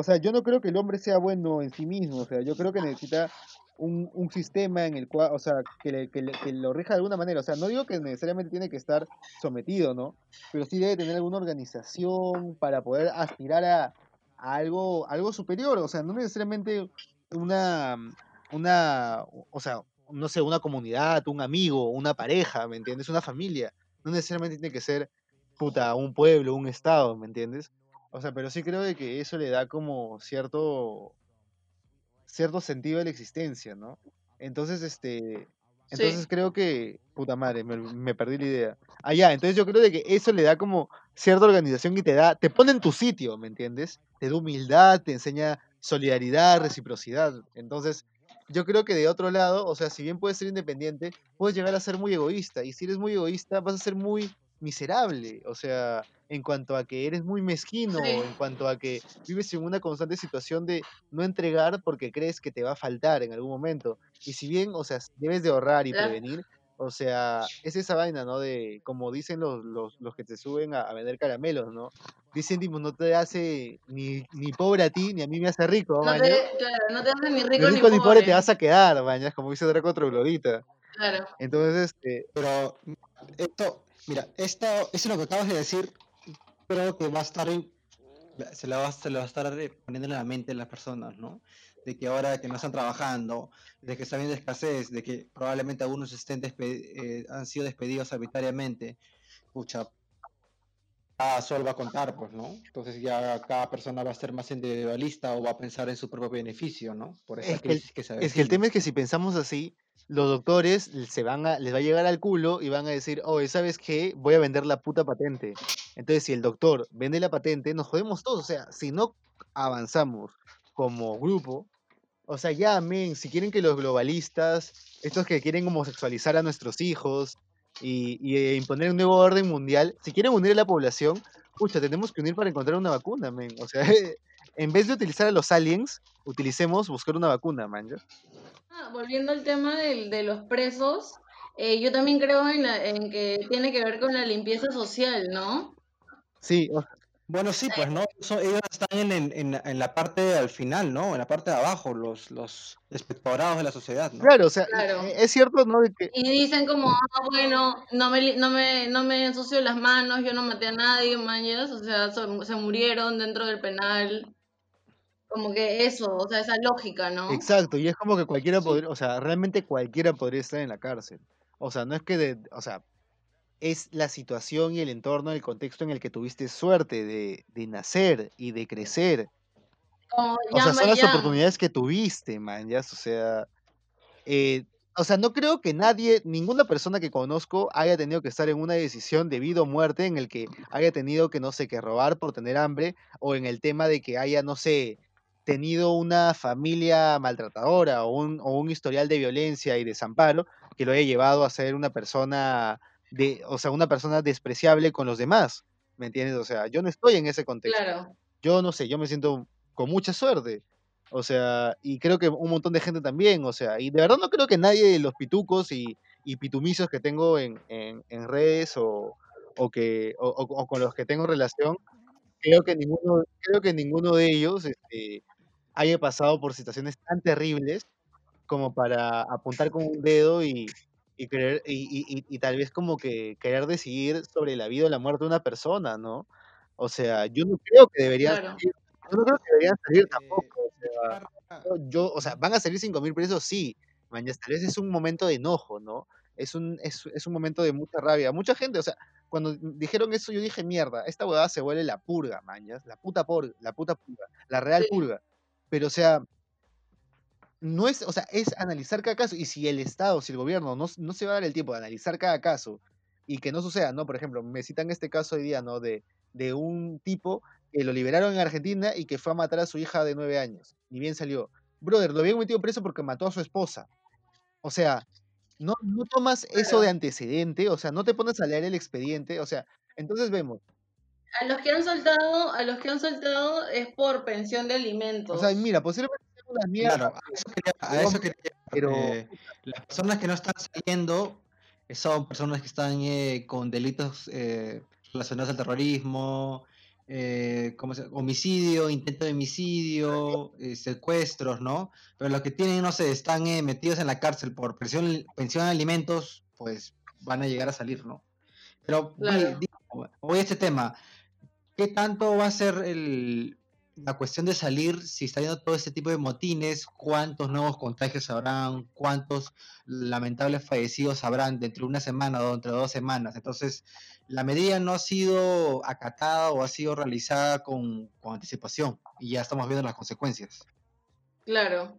O sea, yo no creo que el hombre sea bueno en sí mismo. O sea, yo creo que necesita un, sistema en el cual, o sea, que, le- que, le- que lo rija de alguna manera. O sea, no digo que necesariamente tiene que estar sometido, ¿no? Pero sí debe tener alguna organización para poder aspirar a, a algo, algo superior. O sea, no necesariamente una, una, o sea, no sé, una comunidad, un amigo, una pareja, ¿me entiendes? Una familia. No necesariamente tiene que ser, puta, un pueblo, un estado, ¿me entiendes? O sea, pero sí creo de que eso le da como cierto, cierto sentido a la existencia, ¿no? Entonces, este, entonces Sí. creo que, puta madre, me, me perdí la idea. Ah, ya, entonces yo creo de que eso le da como cierta organización y te da, te pone en tu sitio, ¿me entiendes? Te da humildad, te enseña solidaridad, reciprocidad. Entonces, yo creo que de otro lado, o sea, si bien puedes ser independiente, puedes llegar a ser muy egoísta. Y si eres muy egoísta, vas a ser muy miserable. O sea, en cuanto a que eres muy mezquino, Sí. en cuanto a que vives en una constante situación de no entregar porque crees que te va a faltar en algún momento. Y si bien, o sea, debes de ahorrar y Claro. prevenir, o sea, es esa vaina, ¿no? De, como dicen los, los, los que te suben a, a vender caramelos, ¿no? Dicen, tipo, no te hace ni, ni pobre a ti, ni a mí me hace rico, No maña. te, claro, no te haces ni Ni rico ni rico ni pobre te pobre. vas a quedar, mañas, como dice Draco Troglodita. Claro. Entonces, este, Pero esto, mira, esto, eso lo que acabas de decir, creo que va a estar, en- se la va, se la va a estar poniendo en la mente de las personas, ¿no? De que ahora que no están trabajando, de que está habiendo escasez, de que probablemente algunos estén eh, han sido despedidos arbitrariamente, pucha, cada sol va a contar, pues, ¿no? Entonces ya cada persona va a ser más individualista o va a pensar en su propio beneficio, ¿no? Por esa Es que el- crisis que se es que el tema es que si pensamos así, los doctores se van a, les va a llegar al culo y van a decir, oye, ¿sabes qué? Voy a vender la puta patente. Entonces, si el doctor vende la patente, nos jodemos todos. O sea, si no avanzamos como grupo, o sea, ya, amén, si quieren que los globalistas, estos que quieren homosexualizar a nuestros hijos y, eh, imponer un nuevo orden mundial, si quieren unir a la población, pucha, tenemos que unir para encontrar una vacuna, men. O sea, *laughs* en vez de utilizar a los aliens, utilicemos buscar una vacuna, man. Ah, volviendo al tema del- de los presos, eh, yo también creo en, la- en que tiene que ver con la limpieza social, ¿no? Sí, o- Bueno, sí, pues, ¿no? Eso- ellos están en, en- en- en la parte al final, ¿no? En la parte de abajo, los, los espectorados de la sociedad, ¿no? claro, o sea, Claro. eh, es cierto, ¿no? Que, Y dicen como, ah, bueno, no me, li- no me, no me ensucio las manos, yo no maté a nadie, mañas, o sea, so- se murieron dentro del penal. Como que eso, o sea, esa lógica, ¿no? exacto, y es como que cualquiera podría, o sea, realmente cualquiera podría estar en la cárcel. O sea, no es que, de, o sea, es la situación y el entorno, el contexto en el que tuviste suerte de, de nacer y de crecer. O sea, son las oportunidades que tuviste, man, ya, o sea, eh, o sea, no creo que nadie, ninguna persona que conozco haya tenido que estar en una decisión de vida o muerte en el que haya tenido que, no sé, que robar por tener hambre o en el tema de que haya, no sé, tenido una familia maltratadora o un, o un historial de violencia y desamparo que lo haya llevado a ser una persona de, o sea, una persona despreciable con los demás, ¿me entiendes? O sea, yo no estoy en ese contexto Claro. yo no sé, yo me siento con mucha suerte. O sea, y creo que un montón de gente también, o sea, y de verdad no creo que nadie de los pitucos y, y pitumizos que tengo en, en, en redes o, o que, o, o- o con los que tengo relación, creo que ninguno, creo que ninguno de ellos este, haya pasado por situaciones tan terribles como para apuntar con un dedo y, y, querer, y, y, tal vez como que querer decidir sobre la vida o la muerte de una persona, ¿no? O sea, yo no creo que deberían salir, yo no creo que deberían salir tampoco, o sea, yo, o sea, van a salir 5.000 presos, sí, mañana tal vez es un momento de enojo, ¿no? Es un, es, es un momento de mucha rabia. Mucha gente, o sea, cuando dijeron eso, yo dije, mierda, esta huevada se vuelve la purga, mañas, la puta purga, la puta purga, la real purga. Pero, o sea, no es, o sea, es analizar cada caso. Y si el Estado, si el gobierno no, no se va a dar el tiempo de analizar cada caso y que no suceda, ¿no? Por ejemplo, me citan este caso hoy día, ¿no? De, de un tipo que lo liberaron en Argentina y que fue a matar a su hija de nueve años. Ni bien salió. Brother, lo habían metido preso porque mató a su esposa. O sea, no, no tomas eso de antecedente, o sea, no te pones a leer el expediente, o sea, entonces vemos. A los que han soltado, a los que han soltado es por pensión de alimentos. O sea, mira, posiblemente sea una mierda. Claro, a eso quería, pero las personas que no están saliendo son personas que están eh, con delitos eh, relacionados al terrorismo, eh, homicidio, intento de homicidio, eh, secuestros, ¿no? Pero los que tienen, no sé, están eh, metidos en la cárcel por pensión, pensión de alimentos, pues van a llegar a salir, ¿no? Pero voy, a este tema. ¿Qué tanto va a ser el, la cuestión de salir, si está yendo todo este tipo de motines, cuántos nuevos contagios habrán, cuántos lamentables fallecidos habrán dentro de una semana o dentro de dos semanas. Entonces, la medida no ha sido acatada o ha sido realizada con, anticipación y ya estamos viendo las consecuencias. Claro.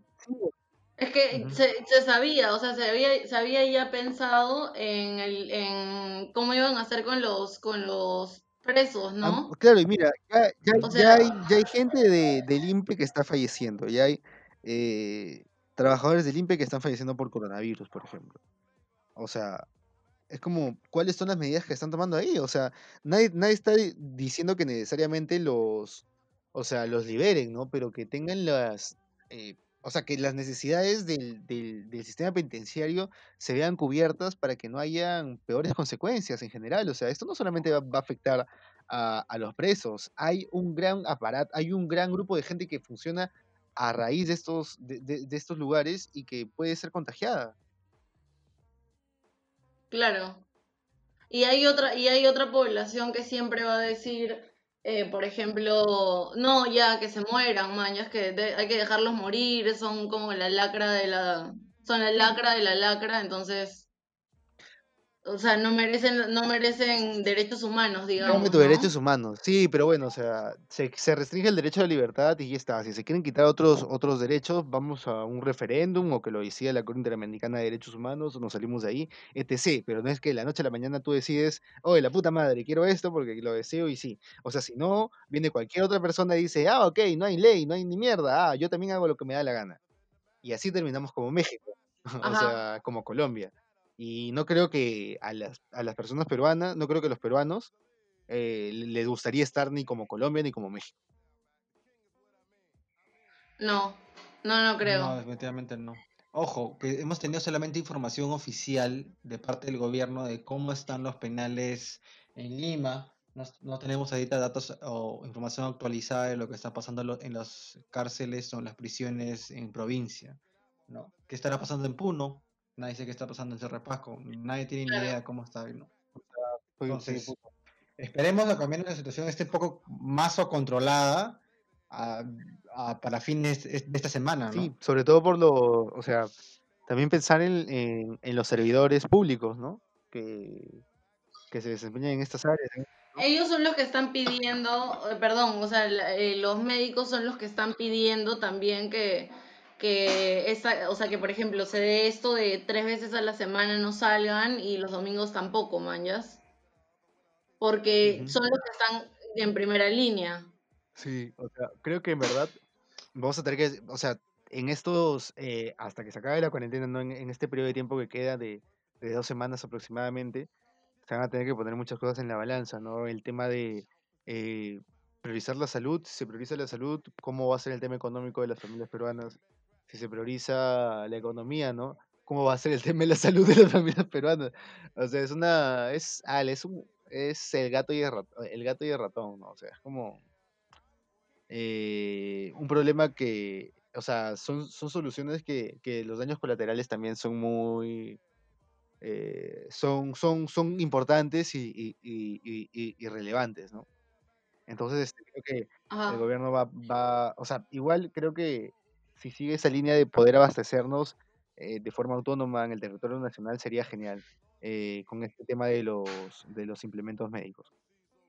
Es que se, sabía, o sea, se había, se había ya pensado en, el, en cómo iban a hacer con los, con los presos, ¿no? claro, y mira, ya, ya, hay, ya hay gente de, del INPE que está falleciendo, ya hay eh, trabajadores del INPE que están falleciendo por coronavirus, por ejemplo. O sea, es como, ¿cuáles son las medidas que están tomando ahí? O sea, nadie, nadie está diciendo que necesariamente los, o sea, los liberen, ¿no? Pero que tengan las, eh, o sea, que las necesidades del, del, sistema penitenciario se vean cubiertas para que no hayan peores consecuencias en general. O sea, esto no solamente va, a afectar a, a, los presos, hay un gran aparato, hay un gran grupo de gente que funciona a raíz de estos, de, de estos lugares y que puede ser contagiada. Claro. Y hay otra, y hay otra población que siempre va a decir, eh, por ejemplo, no, ya que se mueran, man, es que hay que dejarlos morir, son como la lacra de la, son la lacra de la lacra, entonces o sea, no merecen, no merecen derechos humanos, digamos. No, derechos humanos, sí, pero bueno, o sea, se, se, restringe el derecho a la libertad y ya está. Si se quieren quitar otros, otros derechos, vamos a un referéndum o que lo decía la Corte Interamericana de Derechos Humanos, nos salimos de ahí, etc. Pero no es que de la noche a la mañana tú decides, oye, la puta madre, quiero esto porque lo deseo y sí. O sea, si no, viene cualquier otra persona y dice, ah, ok, no hay ley, no hay ni mierda, ah, yo también hago lo que me da la gana. Y así terminamos como México, *laughs* o sea, como Colombia. Y no creo que a las, a las personas peruanas, no creo que a los peruanos eh, les gustaría estar ni como Colombia ni como México. No, no, no creo. No, definitivamente no. Ojo, que hemos tenido solamente información oficial de parte del gobierno de cómo están los penales en Lima. No, no tenemos ahorita datos o información actualizada de lo que está pasando en las cárceles o en las prisiones en provincia. ¿no? ¿Qué estará pasando en Puno? Nadie sabe qué está pasando en Cerro Pasco, nadie tiene ni idea de cómo está. ¿no? Entonces, esperemos que también la situación esté un poco más o controlada para fines de esta semana. ¿no? Sí, sobre todo por lo, o sea, también pensar en, en, los servidores públicos, ¿no? Que, que se desempeñan en estas áreas. Ellos son los que están pidiendo, eh, perdón, o sea, eh, los médicos son los que están pidiendo también que que esa, o sea, que por ejemplo se dé esto de tres veces a la semana no salgan y los domingos tampoco, manjas. Porque son los que están en primera línea. Sí, o sea, creo que en verdad vamos a tener que, o sea, en estos, eh, hasta que se acabe la cuarentena, ¿no? en, este periodo de tiempo que queda de, de, dos semanas aproximadamente, se van a tener que poner muchas cosas en la balanza, ¿no? El tema de eh, priorizar la salud, si se prioriza la salud, cómo va a ser el tema económico de las familias peruanas, si se prioriza la economía, ¿no? ¿Cómo va a ser el tema de la salud de las familias peruanas? O sea, es una, es, es, un, es el gato y el ratón, el gato y el ratón, ¿no? O sea, es como eh, un problema que, o sea, son, son soluciones que, que los daños colaterales también son muy, eh, son, son, son importantes y, y- y- y- relevantes, ¿no? Entonces, creo que el Ajá. gobierno va, va, o sea, igual creo que si sigue esa línea de poder abastecernos eh, de forma autónoma en el territorio nacional sería genial eh, con este tema de los, de los implementos médicos.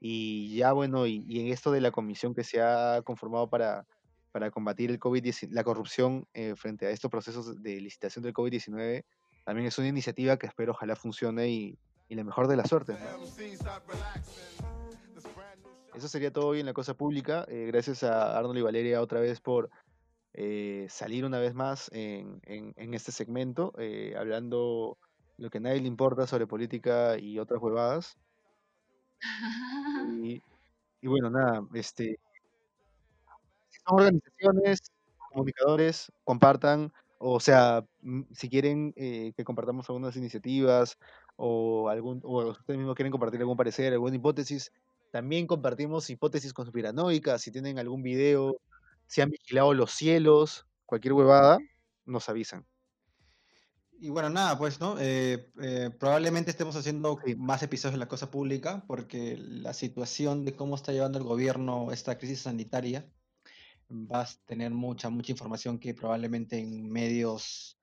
Y ya bueno, y, y en esto de la comisión que se ha conformado para, para combatir el COVID-19, la corrupción eh, frente a estos procesos de licitación del COVID-19, también es una iniciativa que espero ojalá funcione y, y la mejor de las suertes. ¿no? Eso sería todo hoy en la cosa pública. eh, gracias a Arnold y Valeria otra vez por eh, salir una vez más en, en- en este segmento, eh, hablando lo que a nadie le importa sobre política y otras huevadas. *laughs* Y, y bueno, nada, este, si son organizaciones, comunicadores, compartan, o sea, mm, si quieren eh, que compartamos algunas iniciativas o algún, o ustedes mismos quieren compartir algún parecer, alguna hipótesis, también compartimos hipótesis conspiranoicas, si tienen algún video, si han vigilado los cielos, cualquier huevada, nos avisan. Y bueno, nada, pues, ¿no? Eh, eh, probablemente estemos haciendo Sí. más episodios de la cosa pública porque la situación de cómo está llevando el gobierno esta crisis sanitaria va a tener mucha, mucha información que probablemente en medios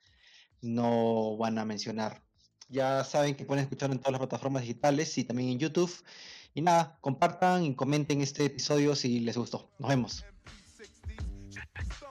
no van a mencionar. Ya saben que pueden escucharlo en todas las plataformas digitales y también en YouTube. Y nada, compartan y comenten este episodio si les gustó. Nos vemos. So